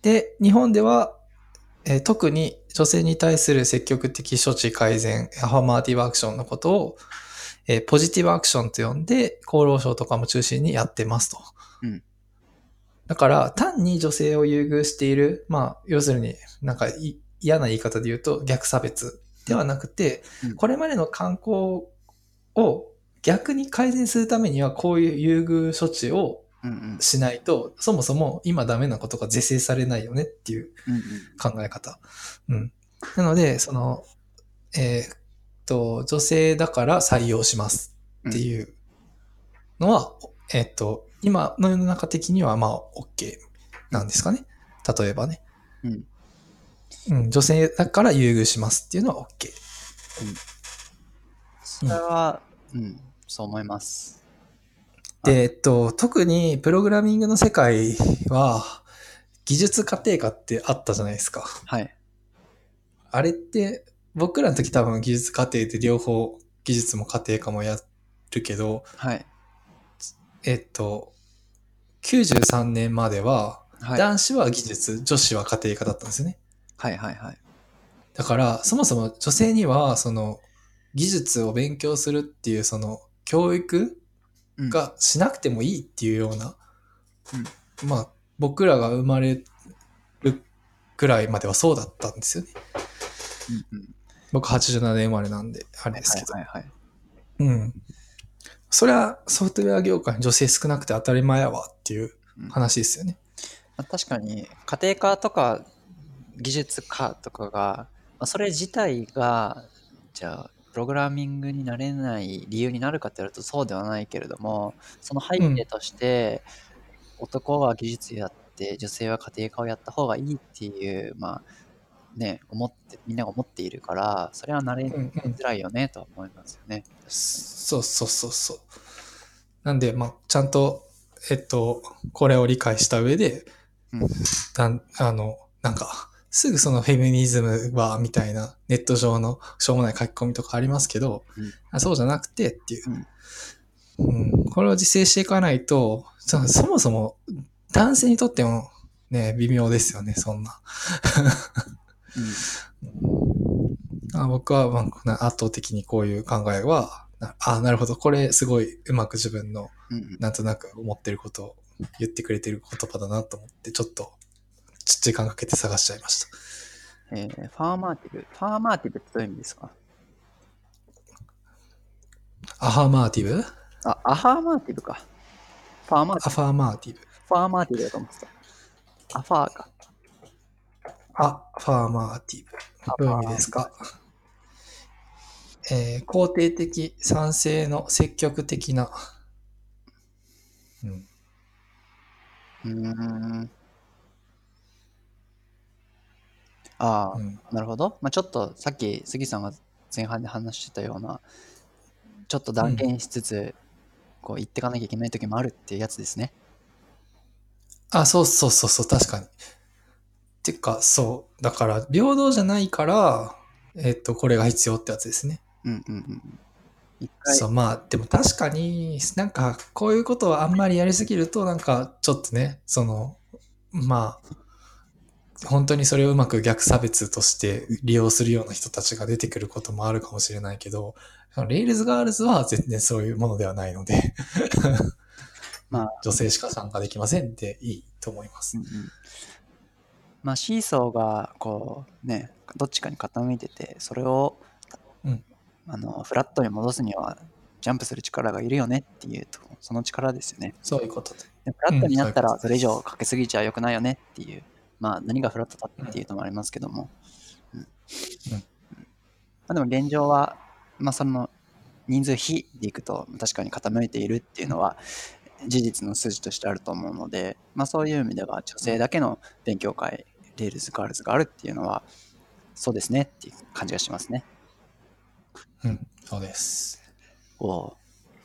で、日本では、えー特に女性に対する積極的処置改善、アファマーティブアクションのことを、えーポジティブアクションと呼んで、厚労省とかも中心にやってますと。うんだから、単に女性を優遇している、まあ、要するになんかい嫌な言い方で言うと逆差別ではなくて、うんこれまでの観光を逆に改善するためにはこういう優遇処置をうんうん。しないと、そもそも今ダメなことが是正されないよねっていううんうん。考え方。うん。なので、その、えーっと、女性だから採用しますっていうのは、えーっと、今の世の中的にはまあ OK なんですかね。例えばね。うん。うん、女性だから優遇しますっていうのは OK。それは、うん、そう思います。で、えっと、特にプログラミングの世界は、技術家庭科ってあったじゃないですか。はい。あれって、僕らの時多分技術課程で両方技術も家庭科もやるけど、はい。えっと、93年までは、はい。男子は技術、女子は家庭科だったんですよね。はいはいはい。だから、そもそも女性には、その、技術を勉強するっていう、その、教育うん、がしなくてもいいっていうような、まあ、僕らが生まれるくらいまではそうだったんですよね。うんうん。僕87年生まれなんで、あれですけど。はいはいはい。うん。それはソフトウェア業界に女性少なくて当たり前やわっていう話ですよね。まあ、確かに家庭科とか技術科とかが、まあ、それ自体がじゃあプログラミングになれない理由になるかって言われるとそうではないけれどもその背景として、男は技術やって女性は家庭科をやった方がいいっていうまあね思ってみんなが思っているからそれはなれうんうんづらいよねとは思いますよね。そうそうそうそう。なんで、まあ、ちゃんと、えっと、これを理解した上で、うんあの、なんか、すぐそのフェミニズムは、みたいなネット上のしょうもない書き込みとかありますけど、あそうじゃなくてっていう、うん。これを自制していかないと、そそもそも男性にとってもね、微妙ですよね、そんな。あ僕は、まあ、な圧倒的にこういう考えは、なあなるほど、これすごいうまく自分のうんうん。なんとなく思ってることを言ってくれてる言葉だなと思って、ちょっとち時間かけて探しちゃいました。 affirmative。affirmative ってどういう意味ですか？ affirmative？あ affirmative か。 affirmative。affirmati ve だと思ってた。アファーか。 affirmative。どういう意味ですか？えー肯定的、賛成の積極的な。うん、うーんああ、うんなるほど。まあ、ちょっとさっき杉さんが前半で話してたような、ちょっと断言しつつ、こう言ってかなきゃいけない時もあるっていうやつですね。あ、そうそうそうそう、確かに。てか、そう。だから、平等じゃないから、えっと、これが必要ってやつですね。うんうんうん。そう、まあ、でも確かになんか、こういうことをあんまりやりすぎると、なんか、ちょっとね、その、まあ、本当にそれをうまく逆差別として利用するような人たちが出てくることもあるかもしれないけど、レイルズガールズは全然そういうものではないので、まあ、女性しか参加できませんっていいと思います。うん。うん。まあ、シーソーがこうねどっちかに傾いててそれを、うん。あのフラットに戻すにはジャンプする力がいるよねっていうとその力ですよね。そういうことで。でフラットになったらそれ以上かけすぎちゃよくないよねっていうまあ何がフラットだっていうのもありますけども、うん。うん。まあ、でも現状はまあその人数比でいくと確かに傾いているっていうのは事実の数字としてあると思うので、まあ、そういう意味では女性だけの勉強会 Rails Girls があるっていうのはそうですねっていう感じがしますね。うん、そうです。おお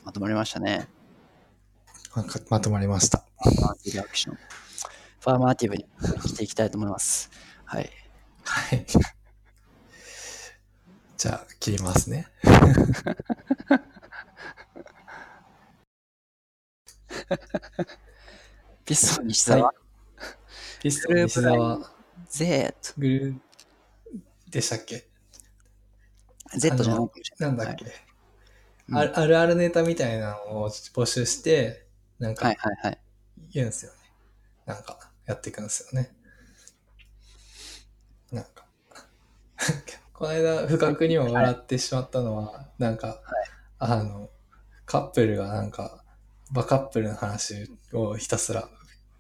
まとまりましたね。ままとまりました。 action affirmative にしていきたいと思います。はい。はい。じゃあ、切りますね。ピストン西澤、ピストン西澤 Z グルーでしたっけ？Z じゃないなんだっけ、はい。あるあるネタみたいなのを募集して、なんはかいはいはい。言うんですよね。なんかやっていくんですよね。なんか。この間、不覚にも笑ってしまったのは、なんか、あの、カップルがなんか、バカップルの話をひたすら、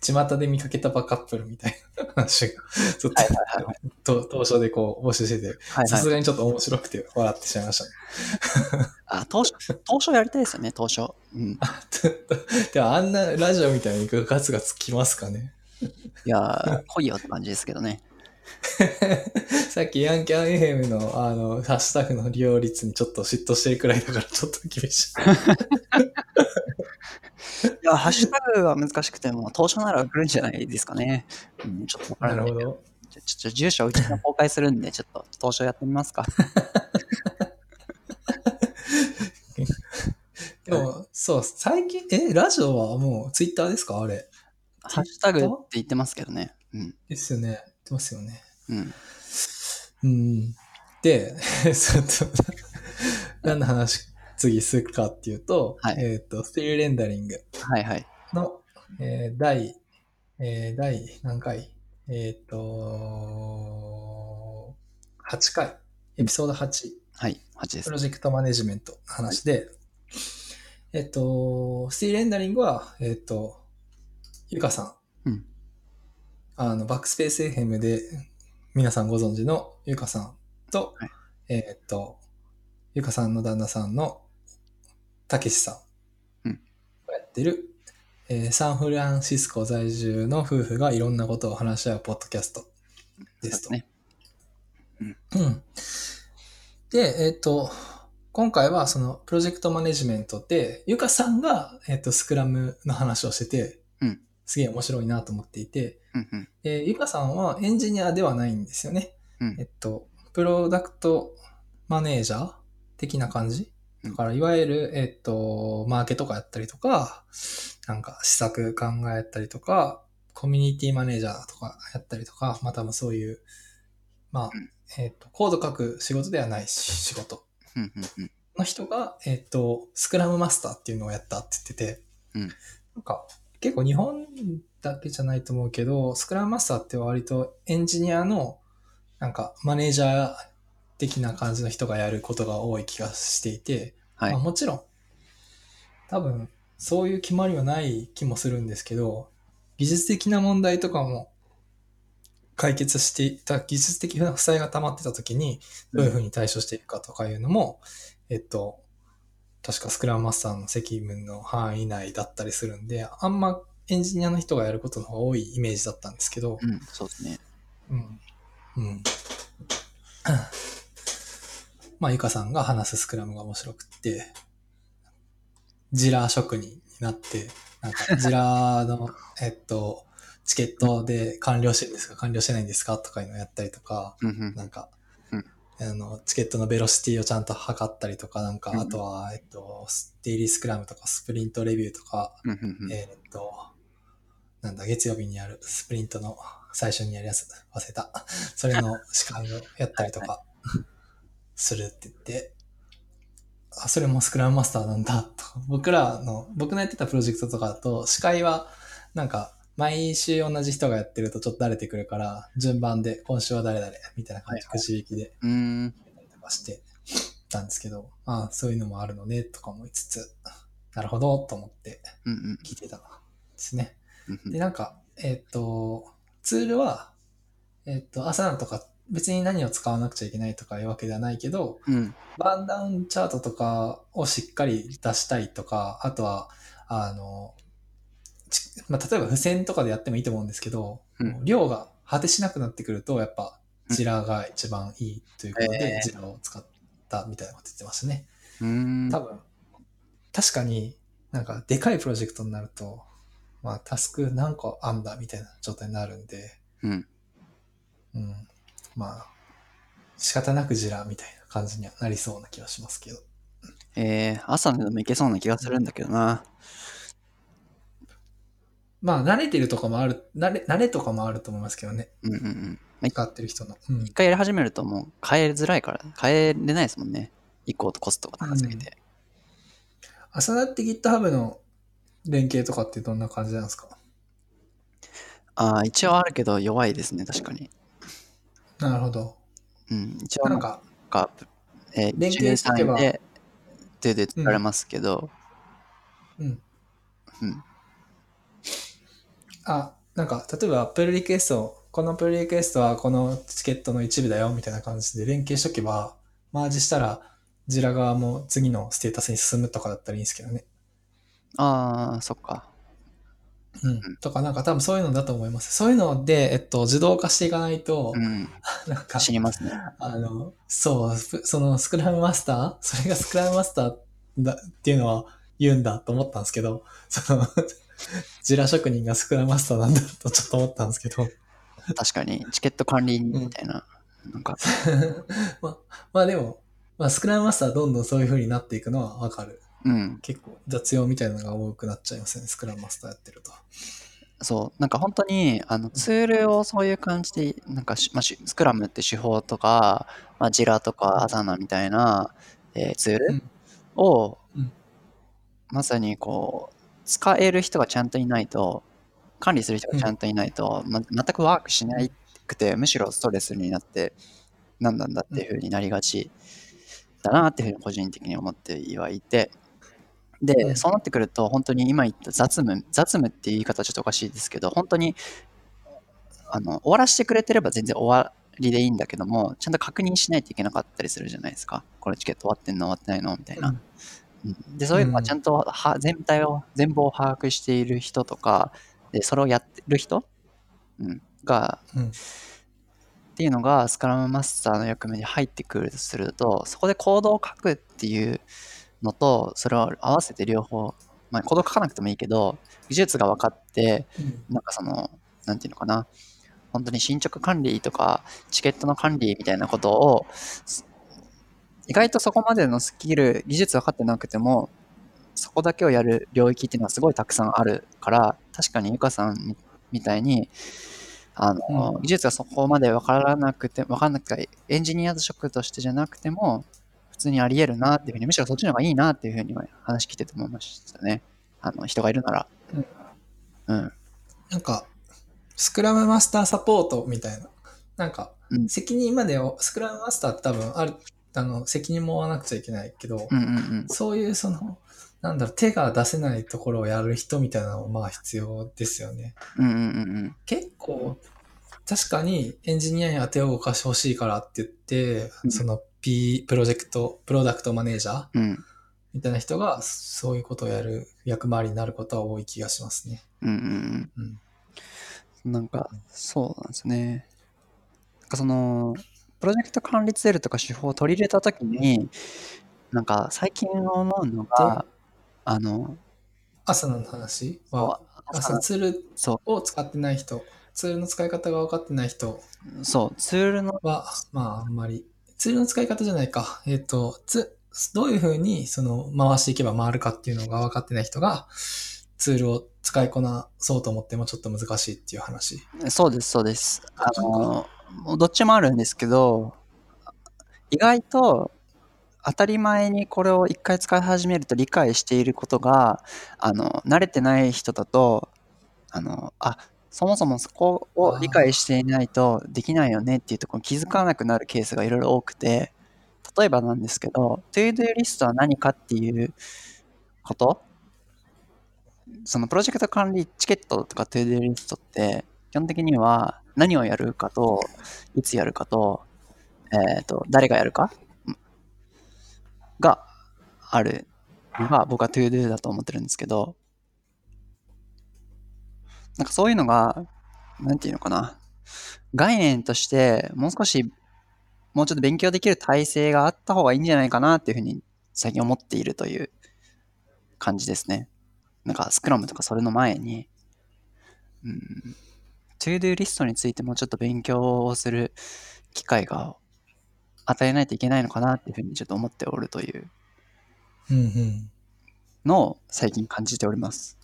巷で見かけたバカップルみたいな話が、ちょっはいはいはいと、当初でこう募集してて、はいはいさすがにちょっと面白くて笑ってしまいましたね。あ当初当初やりたいですよね当初うん でもあんなラジオみたいにガツガツ来ますかねいやー来いよって感じですけどね さっきヤンキャン FM のあの、ハッシュタグの利用率にちょっと嫉妬してるくらいだからちょっと厳しい。いやハッシュタグは難しくても当初なら来るんじゃないですかね、うん、ちょっとわからないなるほど。じゃちょっと住所うちが公開するんでちょっと当初やってみますか でも、そう、最近、え、ラジオはもうツイッターですか？あれ。ハッシュタグって言ってますけどね。うん。ですよね。言ってますよね。うん。うん。で、ちょっと、何の話次するかっていうと、はい。えっ、と、スティールレンダリング。はいはい。の、えー第、えー第何回？えっ、と、8回、エピソード8、はい8です。プロジェクトマネジメントの話で、えっ、と、スティールレンダリングは、えっ、と、ゆかさん、うん。あの、バックスペース FM で皆さんご存知のゆかさんと、はい。えっ、と、ゆかさんの旦那さんのたけしさんうん。がやってる、えーサンフランシスコ在住の夫婦がいろんなことを話し合うポッドキャストですと。ね。うん。で、えっ、と、今回はそのプロジェクトマネジメントで、ゆかさんが、えっ、と、スクラムの話をしてて、うんすげえ面白いなと思っていて、でゆかさんはエンジニアではないんですよね。うん。えっと、プロダクトマネージャー的な感じ？うん。だから、いわゆる、えっと、マーケとかやったりとか、なんか施策考えたりとか、コミュニティマネージャーとかやったりとか、まあ多分そういう、まあうん、えっと、コード書く仕事。ではないし仕事の人が、えっと、スクラムマスターっていうのをやったって言ってて、うん。なんか、結構日本だけじゃないと思うけど、スクラムマスターって割とエンジニアの、なんか、マネージャー的な感じの人がやることが多い気がしていて、はい。まあ、もちろん、多分、そういう決まりはない気もするんですけど、技術的な問題とかも解決していた、技術的な負債が溜まってた時に、どういうふうに対処していくかとかいうのも、えっと、確かスクラムマスターの責務の範囲内だったりするんで、あんまエンジニアの人がやることの方が多いイメージだったんですけど、うんそうですねうん。うん。まあ、ゆかさんが話すスクラムが面白くって、ジラー職人になって、なんか、ジラーの、えっと、チケットで完了してるんですか？完了してないんですか？とかいうのをやったりとか、うんうんなんか、うんあの、チケットのベロシティをちゃんと測ったりとか、なんか、うんあとは、えっと、デイリースクラムとか、スプリントレビューとか、えっと、なんだ、月曜日にやるスプリントの最初にやるやつ、忘れた。それの司会をやったりとか、するって言って、あ、それもスクラムマスターなんだ、と。僕らの、僕のやってたプロジェクトとかだと、司会は、なんか、毎週同じ人がやってるとちょっと慣れてくるから、順番で、今週は誰々、みたいな感じ、くじ引きでうーん。とかしてたんですけど、ああ、そういうのもあるのね、とか思いつつ、なるほど、と思って聞いてたんですね。うんうんで、なんか、えっ、と、ツールは、えっ、と、アサナとか別に何を使わなくちゃいけないとかいうわけではないけど、うん。バーンダウンチャートとかをしっかり出したいとか、あとは、あの、ちまあ、例えば付箋とかでやってもいいと思うんですけど、うん量が果てしなくなってくると、やっぱ、ジラが一番いいということで、えージラを使ったみたいなこと言ってましたね。うーん。多分、確かになんかでかいプロジェクトになると、まあタスク何個あんだみたいな状態になるんで、うん。うん。まあ、仕方なくジラみたいな感じにはなりそうな気はしますけど。えー、朝でもいけそうな気がするんだけどな。まあ慣れてるとかもある、慣れ、慣れとかもあると思いますけどね。うんうんうん。まあ使ってる人の。うん一。回やり始めるともう変えづらいから、変えれないですもんね。移行とコストが高すぎて。アサナって GitHub の連携とかってどんな感じなんですか？ああ、一応あるけど弱いですね、確かに。なるほど。うん、一応なんか、か、えー、連携しとけば13位で、で、で、作られますけど、うん。うん。あ、なんか、例えば、プルリクエスト、このプルリクエストはこのチケットの一部だよ、みたいな感じで連携しとけば、マージしたら、ジラ側も次のステータスに進むとかだったらいいんですけどね。ああ、そっか。うん。とか、なんか多分そういうのだと思います。そういうので、えっと、自動化していかないと、うん、なんか、死にますね。あの、そう、スそのスクラムマスターそれがスクラムマスターだっていうのは言うんだと思ったんですけど、その、ジラ職人がスクラムマスターなんだとちょっと思ったんですけど、確かに、チケット管理みたいな、なんか、まあ、まあでも、まあ、スクラムマスターどんどんそういう風になっていくのはわかる。うん、結構雑用みたいなのが多くなっちゃいますよね、スクラムマスターやってると。そう、なんか本当に、あの、ツールをそういう感じで、なんかし、まあ、しスクラムって手法とか、まあ、ジラとかアサナみたいな、えーツールうん。を、うん。まさにこう、使える人がちゃんといないと、管理する人がちゃんといないと、ま、全くワークしなくて、むしろストレスになって、何なんだっていう風になりがちだなっていうふうに個人的に思ってはいて、で、うんそうなってくると、本当に今言った雑務、雑務っていう言い方はちょっとおかしいですけど、本当に、あの、終わらせてくれてれば全然終わりでいいんだけども、ちゃんと確認しないといけなかったりするじゃないですか。これチケット終わってんの終わってないのみたいな。うんで、そういうのはちゃんとは全体を、全貌を把握している人とか、で、それをやってる人、うん、が、うん。っていうのがスクラムマスターの役目に入ってくるとすると、そこでコードを書くっていうのと、それを合わせて両方、まあ、コード書かなくてもいいけど、技術が分かって、なんかその、なんていうのかな、本当に進捗管理とか、チケットの管理みたいなことを、す意外とそこまでのスキル、技術分かってなくても、そこだけをやる領域っていうのはすごいたくさんあるから、確かにゆかさんみみたいに、あの、うん技術がそこまで分からなくて、分からなくて、エンジニア職としてじゃなくても、普通にあり得るなっていうふうに、むしろそっちの方がいいなっていうふうに話聞いてて思いましたね。あの、人がいるなら。うん。なんか、スクラムマスターサポートみたいな。なんかう、ん責任までを、スクラムマスターって多分ある、あの、責任も負わなくちゃいけないけど、うんうんうん。そういうその、なんだろう、手が出せないところをやる人みたいなのもまあ必要ですよね。うんうんうん結構、確かにエンジニアには手を動かしてほしいからって言って、うんその P、プロジェクト、プロダクトマネージャーみたいな人がそういうことをやる役回りになることは多い気がしますね。うんうんうん。うん。なんか、そうなんですね。なんかその、プロジェクト管理ツールとか手法を取り入れたときに、なんか最近思うのが、あの、朝の話は、あそのツールそを使ってない人、ツールの使い方が分かってない人。う、そう、ツールの、は、まあ、あんまり、ツールの使い方じゃないか。えっ、と、つ、どういうふうに、その、回していけば回るかっていうのが分かってない人が、ツールを使いこなそうと思ってもちょっと難しいっていう話。そうです、そうです。あの、どっちもあるんですけど、意外と当たり前にこれを一回使い始めると理解していることが、あの、慣れてない人だと、あの、あ、そもそもそこを理解していないとできないよねっていうところに気づかなくなるケースがいろいろ多くて、例えばなんですけど、To-Do リストは何かっていうことそのプロジェクト管理チケットとか To-Do リストって基本的には何をやるかといつやるかと,、えー、と誰がやるかがあるのが僕は To-Do だと思ってるんですけどなんかそういうのがなんていうのかな概念としてもう少しもうちょっと勉強できる体制があった方がいいんじゃないかなっていうふうに最近思っているという感じですね。なんかスクラムとかそれの前に、うん、To-Do リストについてもうちょっと勉強をする機会が与えないといけないのかなっていうふうにちょっと思っておるといううんうん。のを最近感じております。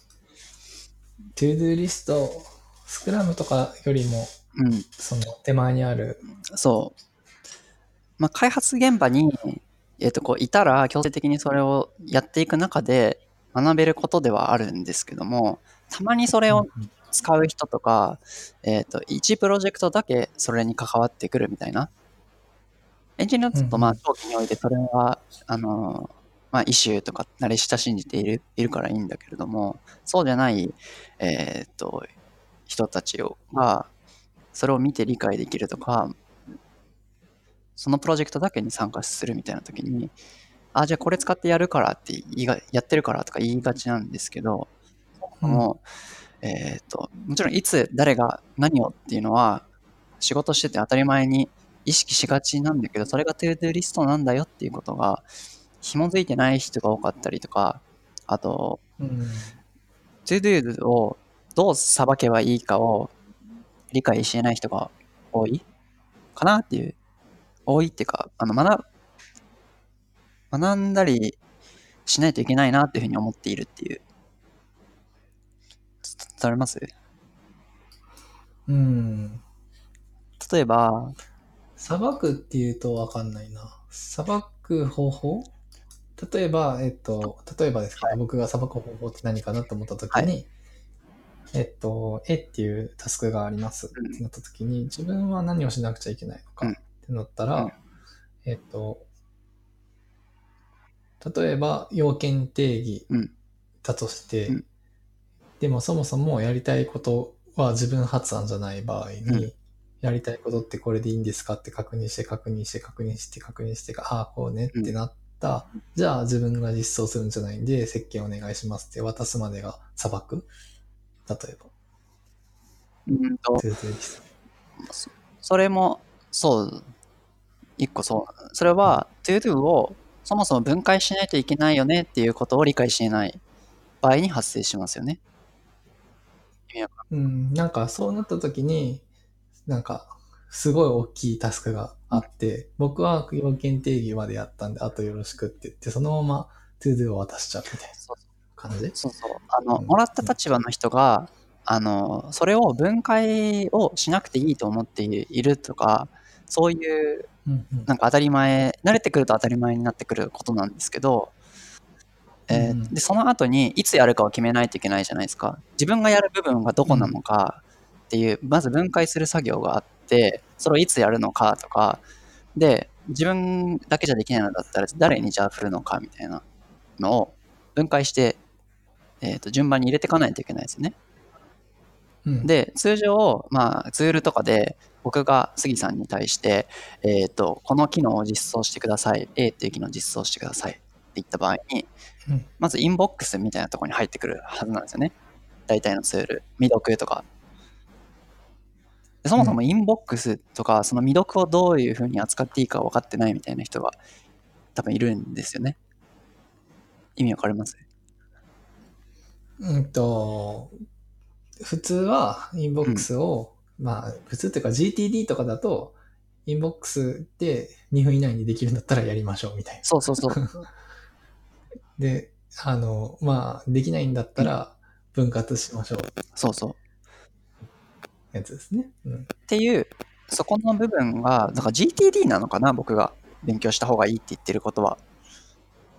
To-Do リスト、スクラムとかよりも、うん、その手前にある、そう。まあ、開発現場に、えっとこういたら強制的にそれをやっていく中で学べることではあるんですけどもたまにそれを使う人とか、えっと1プロジェクトだけそれに関わってくるみたいな。エンジニアだとまあうん長期においてそれはあのまあイシューとか慣れ親しんでいるいるからいいんだけれどもそうじゃないえっと人たちをがそれを見て理解できるとかそのプロジェクトだけに参加するみたいな時に、あ、じゃあこれ使ってやるからって言いが、やってるからとか言いがちなんですけど、うん。もう、えっ、と、もちろんいつ誰が何をっていうのは仕事してて当たり前に意識しがちなんだけど、それが To-Do リストなんだよっていうことが紐づいてない人が多かったりとか、あと、うん、To-Do をどうさばけばいいかを理解してない人が多いかなっていう、多いっていうか、あの学学んだりしないといけないなっていうふうに思っているっていう。つ伝わります？うん。例えば、さばくっていうとわかんないな。さばく方法？例えば、えっと、例えばですけど、僕がさばく方法って何かなと思ったときに、はえっと、絵っていうタスクがあります。うん。ってなったときに、自分は何をしなくちゃいけないのかうん。ってなったら、うん。えっと、例えば要件定義うん。だとして、うん。でもそもそもやりたいことは自分発案じゃない場合に、うん。やりたいことってこれでいいんですかって確認して確認して確認して確認してああこうねってなった、じゃあ自分が実装するんじゃないんで設計お願いしますって渡すまでが砂漠？例えば。うんと、それも、そう、一個そう。それは、to-do をそもそも分解しないといけないよねっていうことを理解していない場合に発生しますよね。うん、なんかそうなった時に、なんかすごい大きいタスクがあって、僕は要件定義までやったんで、あとよろしくって言って、そのまま to do を渡しちゃうみた感じ？そうそう。あの、うんもらった立場の人が、あの、それを分解をしなくていいと思っているとか、そういううんうんなんか当たり前、慣れてくると当たり前になってくることなんですけど、えーうんでその後にいつやるかを決めないといけないじゃないですか。自分がやる部分がどこなのかっていう、まず分解する作業があって、それをいつやるのかとか、で、自分だけじゃできないのだったら誰にじゃあ振るのかみたいなのを分解して、えー、と順番に入れていかないといけないですね。うん、で、通常、まあ、ツールとかで、僕が杉さんに対して、えっ、と、この機能を実装してください。A っていう機能を実装してください。って言った場合に、うんまず inbox みたいなところに入ってくるはずなんですよね。大体のツール。未読とか。でそもそも inbox とか、その未読をどういうふうに扱っていいか分かってないみたいな人が多分いるんですよね。意味わかります？うんと、普通は inbox を、まあ、普通っていうか GTD とかだと、 inbox で2分以内にできるんだったらやりましょうみたいな。そうそうそう。で、あの、まあ、できないんだったら分割しましょうそうそう。やつですね。うん。っていう、そこの部分が、だから GTD なのかな、僕が勉強した方がいいって言ってることは。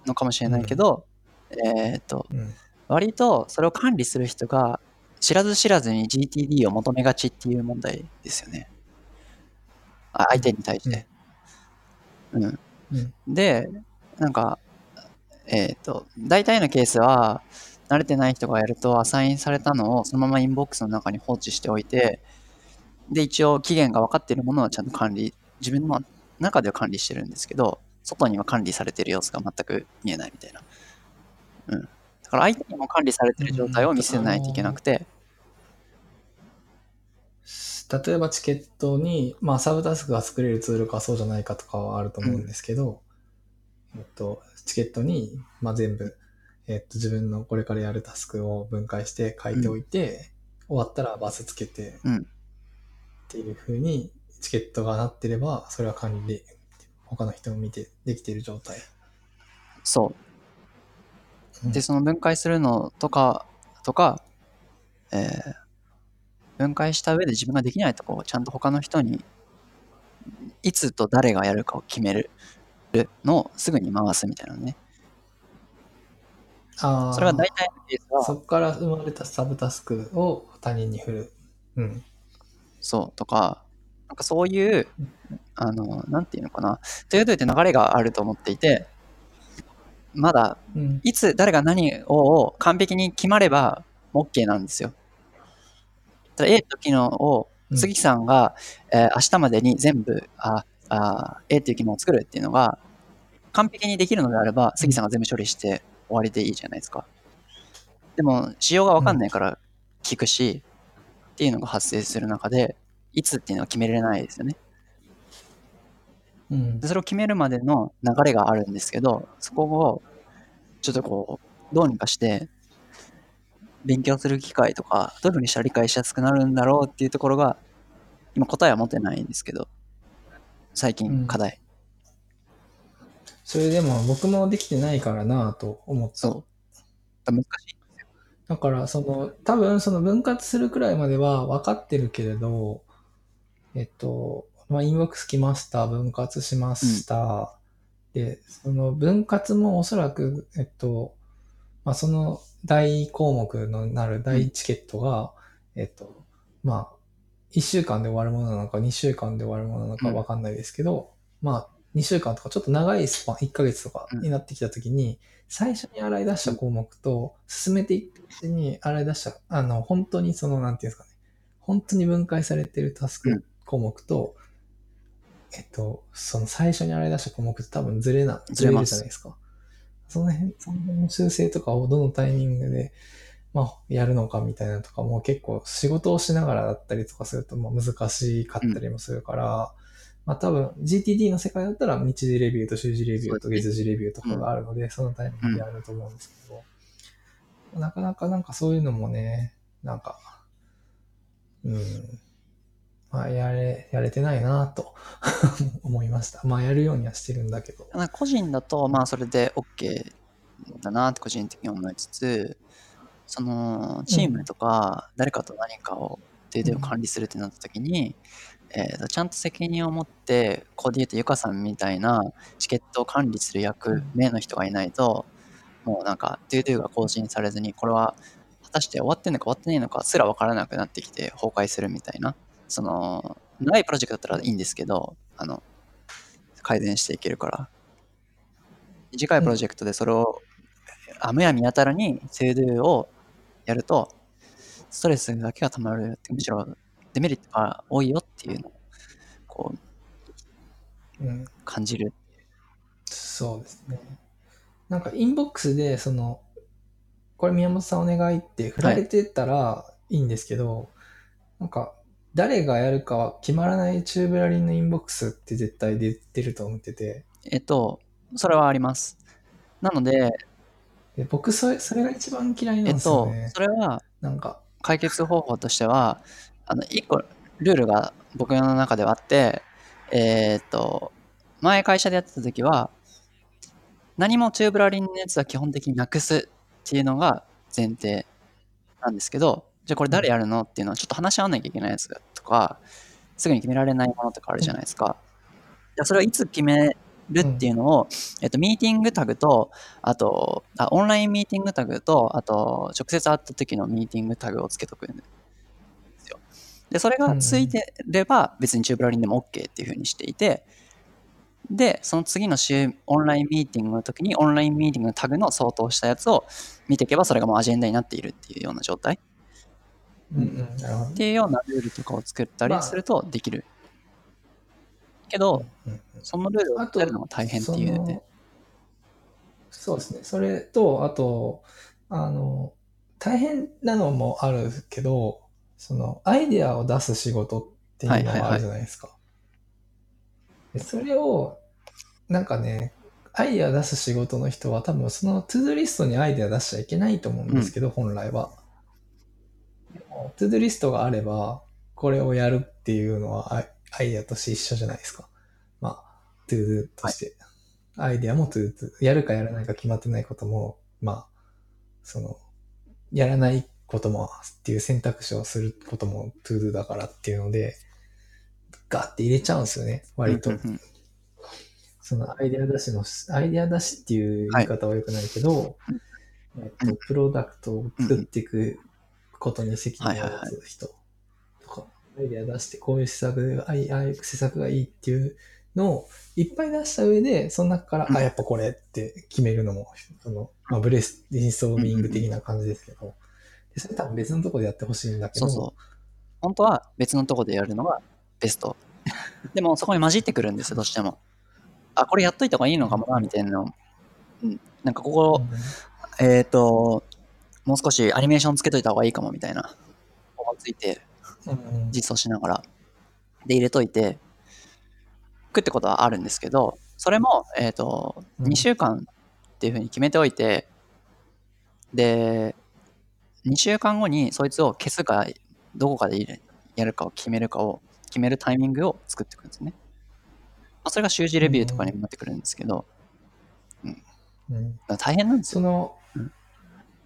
のかもしれないけど、えっ、と、うん。割とそれを管理する人が知らず知らずに GTD を求めがちっていう問題ですよね。あ相手に対して。うん。うん。で、なんか、えっ、と、大体のケースは、慣れてない人がやると、アサインされたのをそのままインボックスの中に放置しておいて、で、一応期限が分かっているものはちゃんと管理、自分の中では管理してるんですけど、外には管理されてる様子が全く見えないみたいな。うん。だから相手にも管理されてる状態を見せないといけなくて、例えばチケットに、まあ、サブタスクが作れるツールかそうじゃないかとかはあると思うんですけど、えっと、チケットに、まあ、全部、えっと、自分のこれからやるタスクを分解して書いておいて、終わったらバスつけて、うん。っていう風にチケットがなってれば、それは管理で、他の人も見てできている状態。そう。う。んで、その分解するのとか、とか、えー分解した上で自分ができないとこをちゃんと他の人に、いつと誰がやるかを決めるのをすぐに回すみたいなね。ああ。それが大体のケースは、そこから生まれたサブタスクを他人に振る。うん。そうとか、なんかそういう、あの、なんていうのかな、というとって流れがあると思っていて、まだうん。いつ誰が何を完璧に決まれば OK なんですよ。ただ A と機能をうん杉さんが、えー明日までに全部ああ A っていう機能を作るっていうのが完璧にできるのであれば杉さんが全部処理して終わりでいいじゃないですか。でも仕様がわかんないから聞くし、っていうのが発生する中でいつっていうのは決めれないですよね。うんで。それを決めるまでの流れがあるんですけど、そこをちょっとこう、どうにかして、勉強する機会とか、どういうふうにしたら理解しやすくなるんだろうっていうところが、今答えは持ってないんですけど、最うん近課題。それでも僕もできてないからなぁと思った。そう。難しい。だから、その、多分その分割するくらいまでは分かってるけれど、えっと、まあ、インボックス来ました、分割しました。で、その分割もおそらく、えっと、まあ、その大項目のなる大チケットが、えっと、まあ、1週間で終わるものなのか、2週間で終わるものなのかうん。分かんないですけど、まあ、2週間とかちょっと長いスパン、1ヶ月とかになってきたときに、最初に洗い出した項目と、進めていくうちに洗い出した、あの、本当にその、なんていうんですかね、本当に分解されてるタスうん。ク項目と、えっと、その最初に洗い出した項目って多分ずれな、ずれるじゃないですか。その辺、その辺の修正とかをどのタイミングで、まあ、やるのかみたいなのとかも結構仕事をしながらだったりとかすると、まあ難しかったりもするから、まあ多分 GTD の世界だったら日時レビューと週次レビューと月次レビューとかがあるので、そのタイミングでやると思うんですけど、なかなかなんかそういうのもね、なんか、うん、まあやれ、やれてないなと 思いました。まあやるようにはしてるんだけど。個人だと、まあそれで OK だなって個人的に思いつつ、そのチームとか誰かと何かをデータを管理するってなった時に、えーとちゃんと責任を持って、ここで言うとゆかさんみたいなチケットを管理する役目の人がいないと、もうなんか、 todo が更新されずに、これは果たして終わってんのか終わってないのかすら分からなくなってきて崩壊するみたいな。その、長いプロジェクトだったらいいんですけど、あの、改善していけるから。短いプロジェクトでそれを、あむやみやたらに To Do をやると、ストレスだけがたまるって、むしろデメリットが多いよっていうのを、こう、うん感じる。そうですね。なんかインボックスで、その、これ宮本さんお願いって振られてたらいいんですけど、なんか、誰がやるかは決まらないチューブラリンのインボックスって絶対出てると思ってて、えっと、それはあります。なので、で僕それ、それが一番嫌いなんえっとですよね、。それはなんか、解決方法としては、あの、一個ルールが僕の中ではあって、えーっと、前会社でやってた時は、何もチューブラリンのやつは基本的になくすっていうのが前提なんですけど、じゃあこれ誰やるのっていうのはちょっと話し合わなきゃいけないやつとか、すぐに決められないものとかあるじゃないですか。じゃあそれをいつ決めるっていうのを、えっと、ミーティングタグと、あとあ、オンラインミーティングタグと、あと、直接会った時のミーティングタグをつけとくんですよ。で、それがついてれば、別にチューブラリンでも OK っていうふうにしていて、で、その次の週、オンラインミーティングの時に、オンラインミーティングのタグの相当したやつを見ていけば、それがもうアジェンダになっているっていうような状態うんうん、なるほどっ。ていうようなルールとかを作ったまありするとできる。けど、うんうんそのルールをあとやるのが大変っていうね。そうですね。それと、あと、あの、大変なのもあるけど、その、アイデアを出す仕事っていうのがあるじゃないですか。でそれを、なんかね、アイデア出す仕事の人は多分その ToDo リストにアイデア出しちゃいけないと思うんですけど、本来は。 ToDo リストがあれば、これをやるっていうのはアイデアとして一緒じゃないですか。まあ、 ToDo として。アイデアも ToDo。やるかやらないか決まってないことも、まあ、その、やらないこともっていう選択肢をすることも ToDo だからっていうので、ガーって入れちゃうんですよね、割と。そのアイデア出しの、アイデア出しっていう言い方は良くないけど、えっと、プロダクトを作っていくことに責任を持つ人とか、アイデア出してこういう施策が、あいああいう施策がいいっていうのをいっぱい出した上で、その中から、うんあ、やっぱこれって決めるのも、その、まあ、ブレス、インストーミング的な感じですけど、でそれ多分別のところでやってほしいんだけど、そうそう。本当は別のとこでやるのがベスト。でもそこに混じってくるんですよ、どうしても。あ、これやっといた方がいいのかもな、みたいなの。うん。なんかここ、えっ、と、もう少しアニメーションつけといた方がいいかも、みたいな。思いついて、うんうん実装しながら。で、入れといて、くってことはあるんですけど、それも、えっ、と、うん2週間っていうふうに決めておいて、で、2週間後にそいつを消すか、どこかでやるかを決めるかを、決めるタイミングを作っていくんですね。まあ、それが習字レビューとかにもなってくるんですけど、うんだから大変なんですよ。そのうん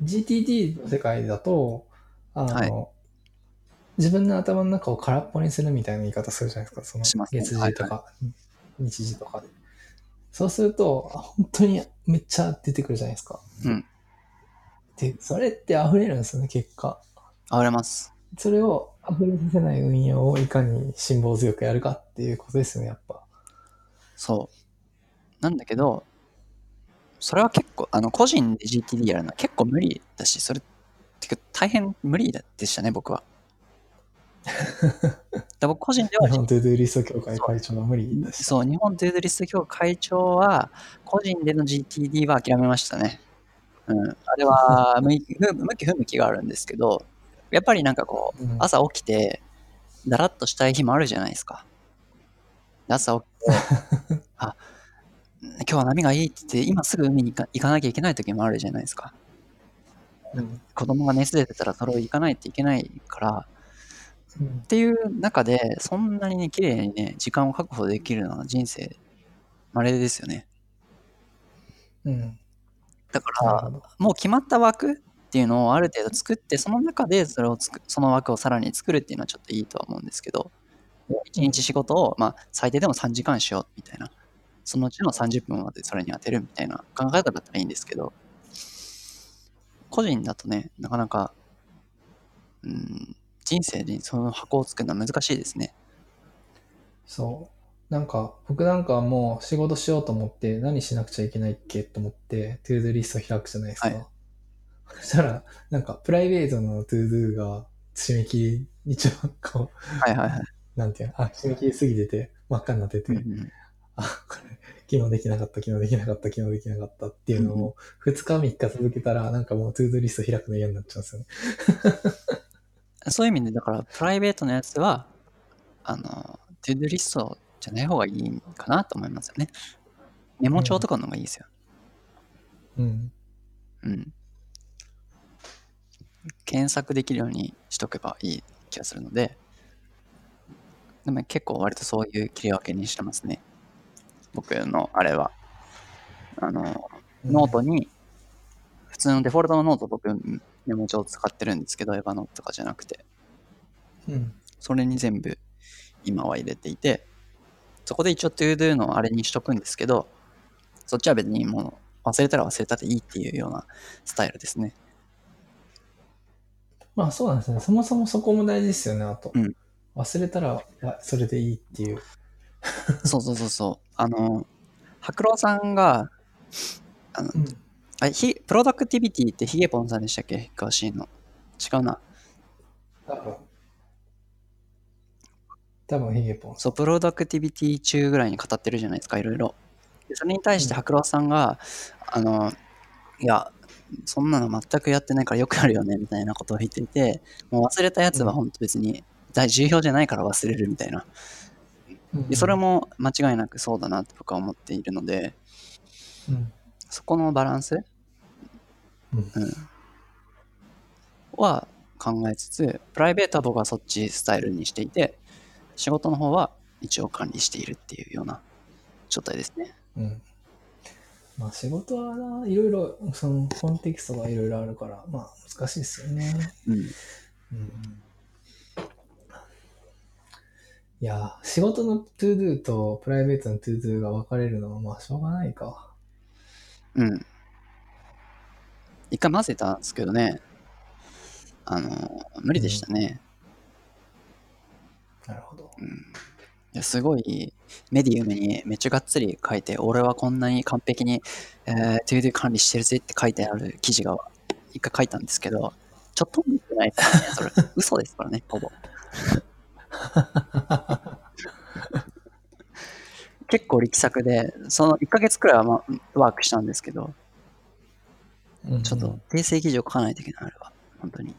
GTD の世界だと、あの、はい自分の頭の中を空っぽにするみたいな言い方するじゃないですか。その月次とか、日時とかで。そうすると、あ本当にめっちゃ出てくるじゃないですか。うん。で、それって溢れるんですよね、結果。溢れます。それを溢れさせない運用をいかに辛抱強くやるかっていうことですよね、やっぱ。そう。なんだけど、それは結構、あの、個人で GTD やるのは結構無理だし、それ、てか大変無理でしたね、僕は。だ僕個人では日本 ToDo リスト協会会長の無理だし。そう、日本 ToDo リスト協会長は、個人での GTD は諦めましたね。うん。あれは 向き、不向き不向きがあるんですけど、やっぱりなんかこう、うん朝起きて、だらっとしたい日もあるじゃないですか。で朝起きて、あ、今日は波がいいって言って、今すぐ海に行か行かなきゃいけない時もあるじゃないですか。うん子供が熱出てたらそれを行かないといけないから、うんっていう中で、そんなにね、綺麗にね、時間を確保できるのは人生、稀ですよね。うん。だから。もう決まった枠っていうのをある程度作って、その中でそれをつく、その枠をさらに作るっていうのはちょっといいとは思うんですけど、1日仕事を、まあ、最低でも3時間しようみたいな、そのうちの30分までそれに当てるみたいな考え方だったらいいんですけど、個人だとね、なかなか、うん、人生にその箱を作るのは難しいですね。そう。なんか、僕なんかはもう仕事しようと思って何しなくちゃいけないっけ？と思って、 ToDo リスト開くじゃないですか。はいそしたら、なんか、プライベートの ToDo が締め切りにちょっとこはいはいはい。う、なんていうの、あ、締め切り過ぎてて、真っ赤になってて、うんうんあ、これ、昨日できなかった、昨日できなかった、昨日できなかったっていうのを、2日3日続けたら、なんかもう ToDo リスト開くの嫌になっちゃうんですよね。そういう意味で、だから、プライベートのやつは、あの、 ToDo リストじゃない方がいいかなと思いますよね。メモ帳とかの方がいいですよ。うん。うん。検索できるようにしとけばいい気がするので、でも結構割とそういう切り分けにしてますね。僕のあれは。あの、ノートに、普通のデフォルトのノート僕メモ帳使ってるんですけど、 Evernote とかじゃなくて、うん。それに全部今は入れていて、そこで一応 ToDo のあれにしとくんですけど、そっちは別にもう忘れたら忘れたでいいっていうようなスタイルですね。まあそうなんですね。そもそもそこも大事ですよね、あと。うん忘れたら、それでいいっていう。そうそうそうそう。あの、白郎さんが、あの、うん。あひプロダクティビティってヒゲポンさんでしたっけ？詳しいの。違うな。多分。多分ヒゲポン。そう、プロダクティビティ中ぐらいに語ってるじゃないですか、いろいろ。でそれに対して白郎さんが、あの、いや、そんなの全くやってないからよくあるよね、みたいなことを言っていて、もう忘れたやつは本当別に大重要じゃないから忘れるみたいな。でそれも間違いなくそうだなって僕は思っているので、うん。そこのバランス、うんうんは考えつつ、プライベートは僕はそっちスタイルにしていて、仕事の方は一応管理しているっていうような状態ですね。うん。まあ仕事はな、いろいろ、そのコンテキストがいろいろあるから、まあ難しいですよね。うん。うん。いや、仕事の to do とプライベートの to do が分かれるのはまあしょうがないか。うん。一回混ぜたんですけどね、あの、無理でしたね。なるほど。うん。いやすごいメディウムにめっちゃがっつり書いて、俺はこんなに完璧に、えー、to do 管理してるぜって書いてある記事が一回書いたんですけど、ちょっとも見てないですよね、それ。嘘ですからね、ほぼ。結構力作で、その1ヶ月くらいは、まあ、ワークしたんですけど、うんちょっと訂正記事を書かないといけない、あれは。本当に。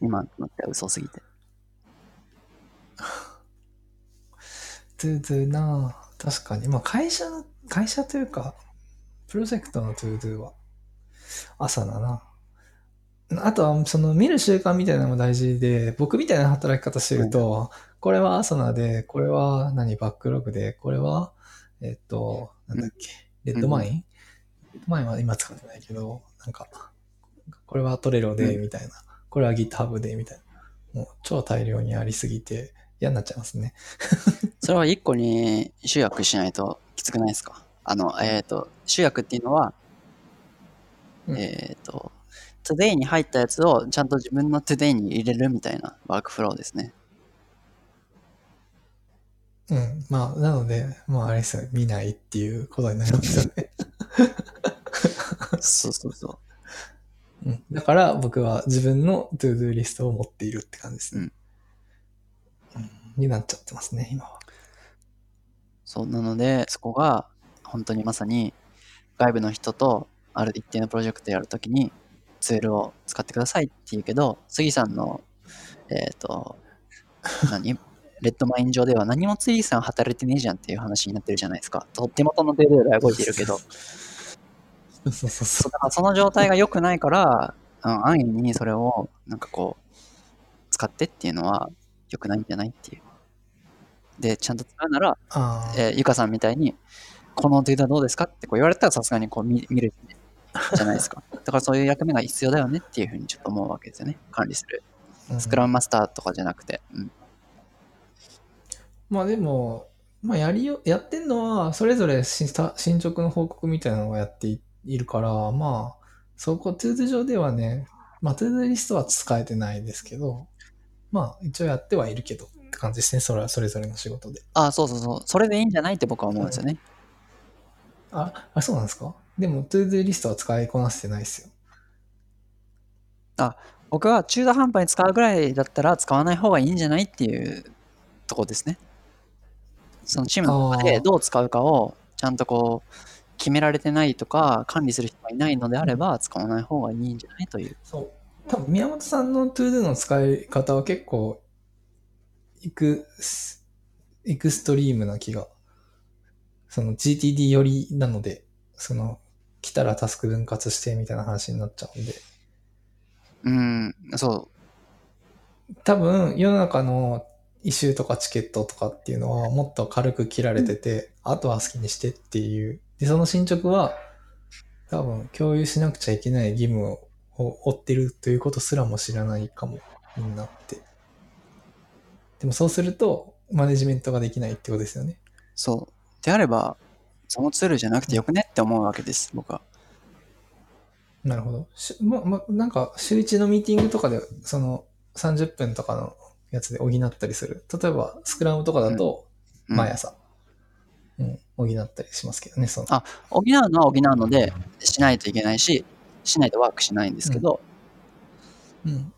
今となっては嘘すぎて。to do な確かに。まあ会社の、会社というか、プロジェクトの to do は Asana だな。あとは、その見る習慣みたいなのも大事で、僕みたいな働き方してると、これは Asana で、これは何、 Backlog で、これは、えっと、なんだっけ、 Redmine、Redmine は今使ってないけど、なんか、これは Trello で、うん。みたいな。これは GitHub で、みたいな。もう超大量にありすぎて嫌になっちゃいますね。それは1個に集約しないときつくないですか？あの、えっ、と、集約っていうのは、うんえっ、と、today に入ったやつをちゃんと自分の today に入れるみたいなワークフローですね。うん。まあ、なので、まあ、あれですよね。見ないっていうことになりますよね。そうそうそう。うん。だから、僕は自分の to-do リストを持っているって感じですね。うん。になっちゃってますね、今は。そう、なので、そこが本当にまさに外部の人とある一定のプロジェクトやるときにツールを使ってくださいって言うけど、杉さんの、えっ、と、何？レッドマイン上では何も杉さん働いてねえじゃんっていう話になってるじゃないですか。と手元のデータは動いているけど、そうそうそうだからその状態が良くないから、うん、安易にそれをなんかこう、使ってっていうのは良くないんじゃないっていう。で、ちゃんと使うなら、えーゆかさんみたいに、このデータどうですかってこう言われたらさすがにこう見見るじゃないですか。だからそういう役目が必要だよねっていうふうにちょっと思うわけですよね。管理する。うんスクラムマスターとかじゃなくて。うん。まあでも、まあやりよ、やってんのは、それぞれ進進捗の報告みたいなのをやっていいるから、まあ、そこ、 ToDo 上ではね、まあ、 ToDo リストは使えてないですけど、まあ、一応やってはいるけど、って感じですね。それはそれぞれの仕事で。あ、そうそうそう。それでいいんじゃないって僕は思うんですよね。あ、あそうなんですか？でも、トゥードゥリストは使いこなせてないですよ。僕は中途半端に使うぐらいだったら使わない方がいいんじゃないっていうところですね。そのチームの中であーどう使うかをちゃんとこう決められてないとか管理する人がいないのであれば使わない方がいいんじゃないという。そう。多分、宮本さんの ToDo の使い方は結構、エクス、エクストリームな気が。その GTD 寄りなので、その、来たらタスク分割してみたいな話になっちゃうんで。うん、そう。多分世の中のイシューとかチケットとかっていうのはもっと軽く切られてて、あとは好きにしてっていう。で、その進捗は多分共有しなくちゃいけない義務を負ってるということすらも知らないかも、みんなって。でもそうすると、マネジメントができないってことですよね。そう。であれば、そのツールじゃなくてよくねって思うわけです、僕は。なるほど。しま、ま、なんか、週一のミーティングとかで、その、30分とかのやつで補ったりする。例えば、スクラムとかだと、うん毎朝、うん、補ったりしますけどね、その。あ補うのは補うので、しないといけないし、しないとワークしないんですけど、うん。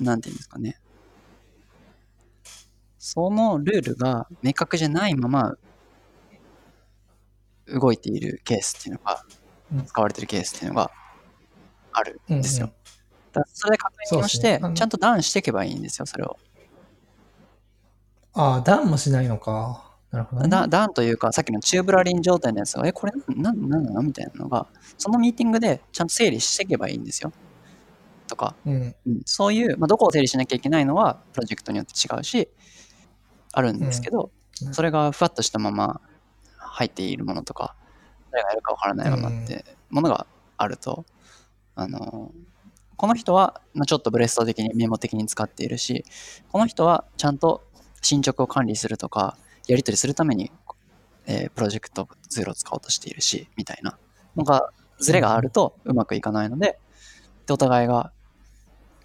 なんていうんですかね。そのルールが明確じゃないまま動いているケースっていうのがうん、使われているケースっていうのがあるんですよ。うんだからそれで確認をして、ねちゃんとダウンしていけばいいんですよ、それを。ああ、ダウンもしないのか。なるほど、ね。ダダウンというか、さっきのチューブラリン状態のやつが、え、これなんなんなのみたいなのが、そのミーティングでちゃんと整理していけばいいんですよ。とか、うん。うんそういう、まあ、どこを整理しなきゃいけないのは、プロジェクトによって違うし、あるんですけど、うんそれがふわっとしたまま入っているものとか、誰がやるかわからないままってものがあると、あの、この人は、まあ、ちょっとブレスト的にメモ的に使っているし、この人はちゃんと進捗を管理するとか、やり取りするために、えープロジェクトツールを使おうとしているし、みたいなのが、ズレがあるとうまくいかないので、でお互いが、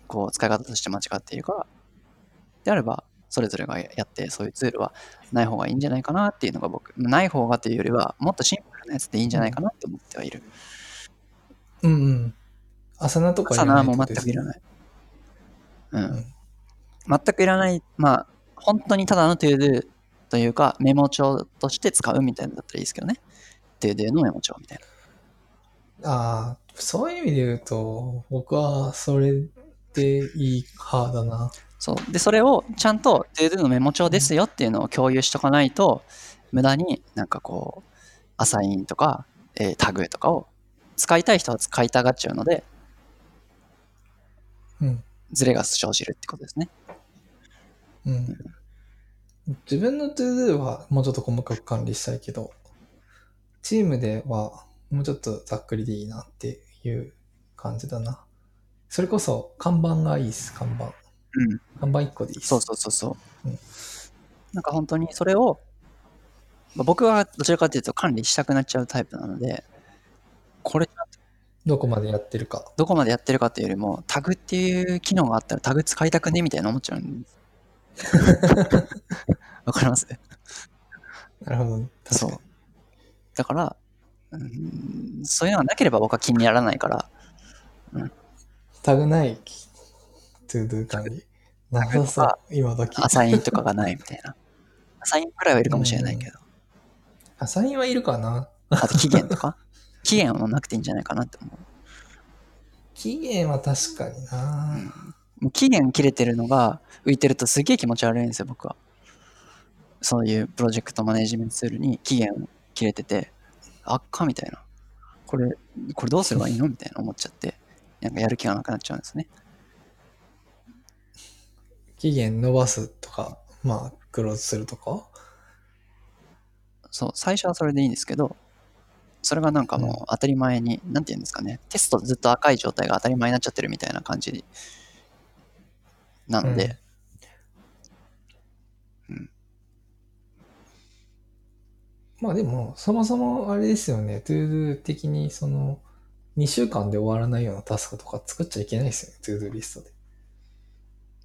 こう、使い方として間違っているから、であれば、それぞれがやって、そういうツールはない方がいいんじゃないかなっていうのが僕、ない方がというよりは、もっとシンプルなやつでいいんじゃないかなって思ってはいる。うんうん。朝菜とかサナはもうってことですね全くいらない。うん。うん全くいらない、まあ、本当にただの ToDo というか、メモ帳として使うみたいなのだったらいいですけどね。ToDo のメモ帳みたいな。ああ、そういう意味で言うと、僕はそれでいい派だな。そう。で、それをちゃんと ToDo のメモ帳ですよっていうのを共有しとかないと、無駄になんかこう、アサインとか、えータグとかを使いたい人は使いたがっちゃうので、うん。ズレが生じるってことですね。うん。自分の ToDo はもうちょっと細かく管理したいけど、チームではもうちょっとざっくりでいいなっていう感じだな。それこそ看板がいいです、看板。うん。看板1個でいい。そうそうそうそう。うんなんか本当にそれを、まあ僕はどちらかというと管理したくなっちゃうタイプなので、これどこまでやってるか。どこまでやってるかっていうよりも、タグっていう機能があったらタグ使いたくねみたいな思っちゃうんです。わかります？なるほどそう。だから、うん、そういうのがなければ僕は気にならないから、タグない ToDo 管理。なさそう、今時？アサインとかがないみたいな。アサインくらいはいるかもしれないけど、アサインはいるかな？あと期限とか？期限はなくていいんじゃないかなって思う。期限は確かにな、もう期限切れてるのが浮いてるとすげえ気持ち悪いんですよ、僕は。そういうプロジェクトマネジメントツールに期限切れてて、あっかみたいな。これ、これどうすればいいの？みたいな思っちゃって、なんかやる気がなくなっちゃうんですね。期限伸ばすとか、まあ、クローズするとか？そう、最初はそれでいいんですけど、それがなんかもう当たり前に、なんて言うんですかね、テストずっと赤い状態が当たり前になっちゃってるみたいな感じなので、まあでも、そもそもあれですよね、ToDo 的にその、2週間で終わらないようなタスクとか作っちゃいけないですよね、ToDo リストで。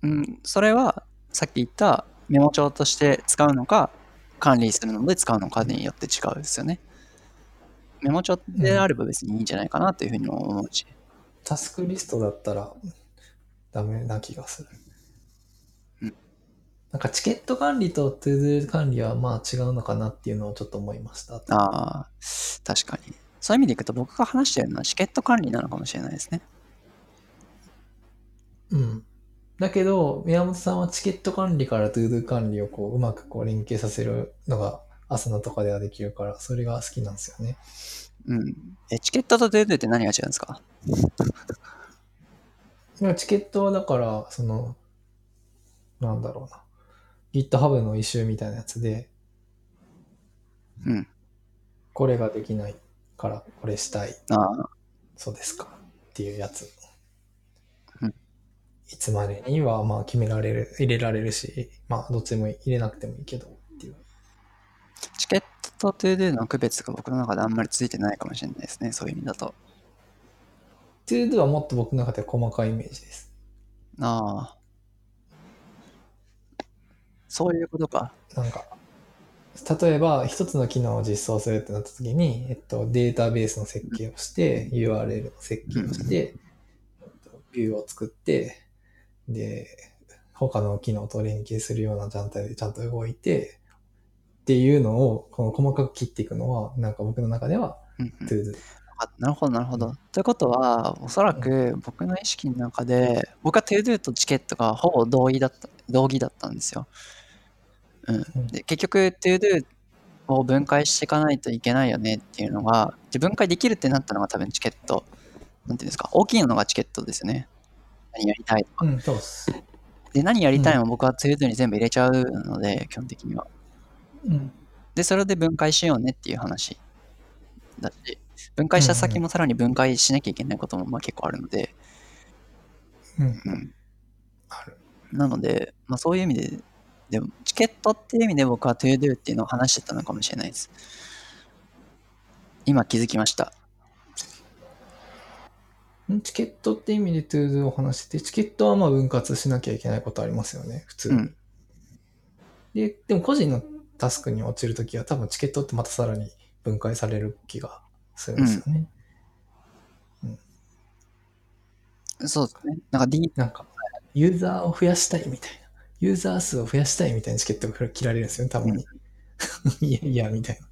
うん、それはさっき言ったメモ帳として使うのか、管理するので使うのかによって違うんですよね。メモ帳であれば別にいいんじゃないかなというふうにも思うし。タスクリストだったらダメな気がする。うんなんかチケット管理と ToDo 管理はまあ違うのかなっていうのをちょっと思いました。ああ、確かに。そういう意味でいくと僕が話してるのはチケット管理なのかもしれないですね。うん。だけど、宮本さんはチケット管理から ToDo 管理をこううまくこう連携させるのが朝のとかではできるから、それが好きなんですよね。うん。え、チケットと ToDo って何が違うんですか？チケットはだから、その、なんだろうな。GitHub のイシューみたいなやつで、うん。これができないからこれしたい。ああ、そうですか。っていうやつ。うんいつまでにはまあ決められる、入れられるし、まあどっちでも入れなくてもいいけどっていう。チケットと ToDo の区別が僕の中であんまりついてないかもしれないですね。そういう意味だと。ToDo はもっと僕の中では細かいイメージです。ああ。そういうことか。なんか、例えば一つの機能を実装するってなった時に、えっと、データベースの設計をして、URL の設計をして、えっとビューを作って、で、他の機能と連携するような状態でちゃんと動いて、っていうのを、この細かく切っていくのは、なんか僕の中ではうんうん ToDo。あなるほど、なるほど。ということは、おそらく僕の意識の中で、僕は ToDo とチケットがほぼ同意だった、同義だったんですよ。うん。うんで結局 ToDo を分解していかないといけないよねっていうのが、で分解できるってなったのが多分チケット。なんていうんですか、大きいのがチケットですね。何やりたいとか。うん、そうっす。で、何やりたいも僕は ToDo に全部入れちゃうので、基本的には。うん。で、それで分解しようねっていう話だし、分解した先もさらに分解しなきゃいけないこともまあ結構あるので、うん。うん。ある。なので、まあそういう意味で、でも、チケットっていう意味で僕は ToDo っていうのを話してたのかもしれないです。今気づきました。ん？チケットって意味で ToDo を話してて、チケットはまあ分割しなきゃいけないことありますよね、普通に。うんで、でも個人のタスクに落ちるときは多分チケットってまたさらに分解される気がするんですよね。そうですね。なんか D、なんか、ユーザーを増やしたいみたいな。ユーザー数を増やしたいみたいなチケットが切られるんですよね、たまに。いやいや、みたいな。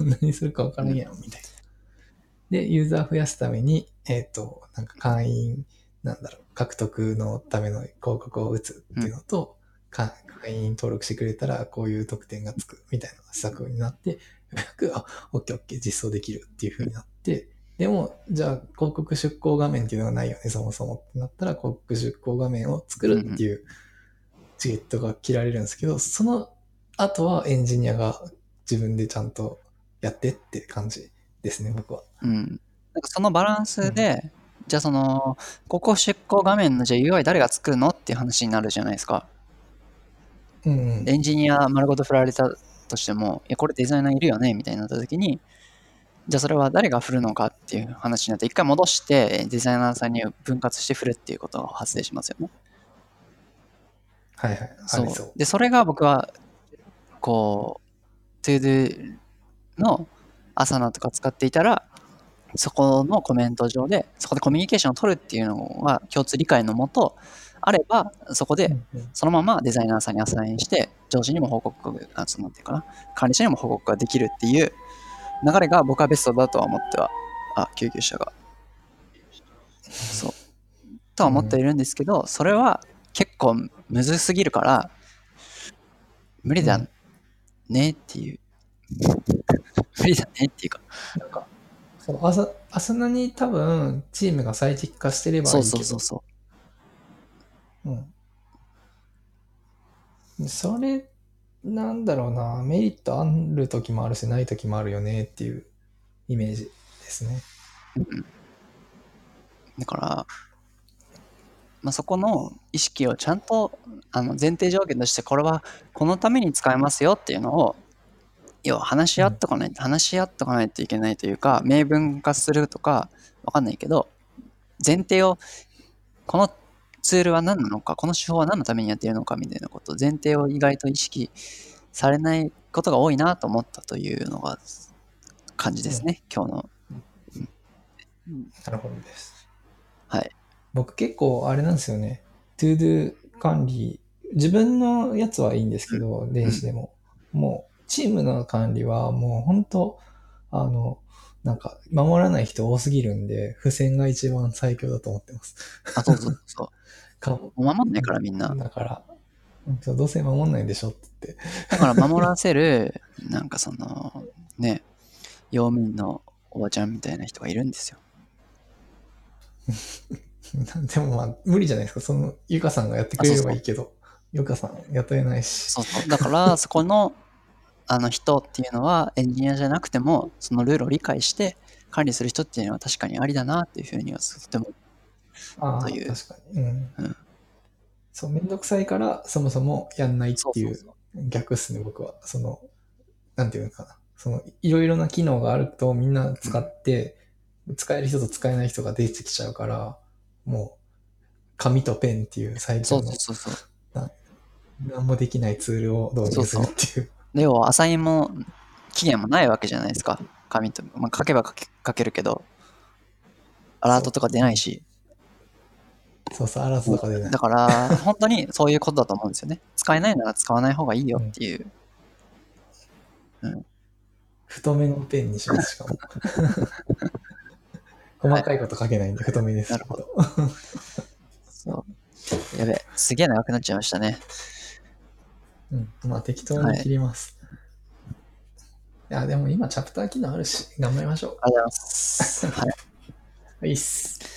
何するか分からんやん、みたいな。で、ユーザー増やすために、えっ、と、なんか会員、なんだろう、獲得のための広告を打つっていうのと、か会員登録してくれたらこういう特典がつくみたいな施策になって、ようやく、あ、オッケーオッケー実装できるっていう風になって、でも、じゃあ広告出稿画面っていうのがないよね、そもそもってなったら広告出稿画面を作るっていうチケットが切られるんですけど、その後はエンジニアが自分でちゃんとやってって感じですね、僕は。うん。なんかそのバランスで、じゃあその、ここ出稿画面のじゃあ UI 誰が作るのっていう話になるじゃないですか。うんうん。エンジニア丸ごと振られたとしても、いや、これデザイナーいるよねみたいになった時に、じゃあそれは誰が振るのかっていう話になって、一回戻してデザイナーさんに分割して振るっていうことが発生しますよね。はいはい。あそうりそう。で、それが僕は、こう、ToDo のアサナとか使っていたら、そこのコメント上で、そこでコミュニケーションを取るっていうのが共通理解のもと、あれば、そこでそのままデザイナーさんにアサインして、上司にも報告が、そのなんていうかな、管理者にも報告ができるっていう流れが僕はベストだとは思っては、あ、救急車が。そう。とは思っているんですけど、それは結構むずすぎるから、無理だねっていう。無理だねっていうか。なんか、そのアサアサナに多分チームが最適化してればいいけど、そうそうそうそうん。それ、なんだろうな、メリットある時もあるし、ない時もあるよねっていうイメージですね。う。うんだから、まあ、そこの意識をちゃんとあの前提条件としてこれはこのために使えますよっていうのを要は話し合っとかないと、話し合っとかないといけないというか明文化するとかわかんないけど前提をこのツールは何なのかこの手法は何のためにやっているのかみたいなこと前提を意外と意識されないことが多いなと思ったというのが感じですね、今日の。なるほどです。はい。僕結構あれなんですよね。ToDo 管理、自分のやつはいいんですけど、電子でも。もう、チームの管理はもう本当あの、なんか、守らない人多すぎるんで、付箋が一番最強だと思ってます。あ、そうそうそう。か守んないからみんな。だから、そうどうせ守んないんでしょって言って。だから守らせる、なんかその、ね、用務員のおばちゃんみたいな人がいるんですよ。でもまあ、無理じゃないですか。その、ゆかさんがやってくれればいいけど、よかさん雇えないし。そうそう。だから、そこの、あの人っていうのはエンジニアじゃなくても、そのルールを理解して管理する人っていうのは確かにありだなっていうふうにはとても。ああ、という確かに。うん。うんそう、めんどくさいから、そもそもやんないっていうそうそうそう。逆っすね、僕は。その、なんていうのかな。その、いろいろな機能があるとみんな使って、使える人と使えない人が出てきちゃうから、もう、紙とペンっていう最そ強のうそうそうそう。何もできないツールを導入するっていう。で要はアサインも期限もないわけじゃないですか。紙と。まあ、書けば書け書けるけど、アラートとか出ないし。そうそう、アラートとかでねだ。から、本当にそういうことだと思うんですよね。使えないなら使わない方がいいよっていう。太めのペンにします、しかも。細かいこと書けないんで、太めですけなるほそう。やべえ、すげえ長くなっちゃいましたね。うん。まあ、適当に切ります。い、や、でも今、チャプター機能あるし、頑張りましょありがとうございます。はい。う。いいっす。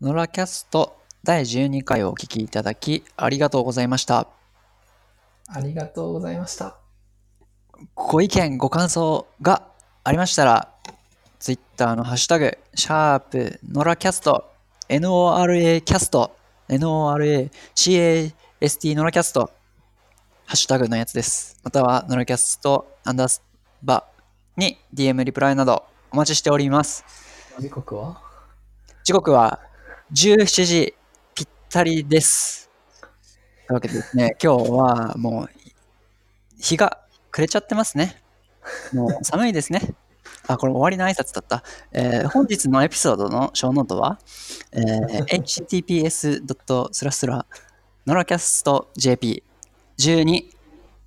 ノラキャスト第12回をお聞きいただきありがとうございました。ありがとうございました。ご意見、ご感想がありましたら、Twitter のハッシュタグ、シャープ、ノラキャスト、NORA キャスト、NORA、CAST ノラキャスト、ハッシュタグのやつです。または、ノラキャスト、アンダーバーに DM リプライなどお待ちしております。時刻は？時刻は17時ぴったりです。というわけでですね、今日はもう日が暮れちゃってますね。もう寒いですね。あ、これ終わりの挨拶だった？えー本日のエピソードのショーノートは、えー https. スラスラノラキャスト JP12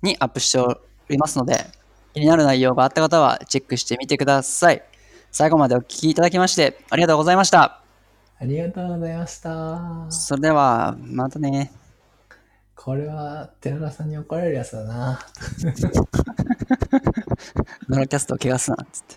にアップしておりますので、気になる内容があった方はチェックしてみてください。最後までお聞きいただきましてありがとうございました。ありがとうございました。それでは、またね。これは、寺田さんに怒られるやつだな。ノラキャストを怪我すな、つって。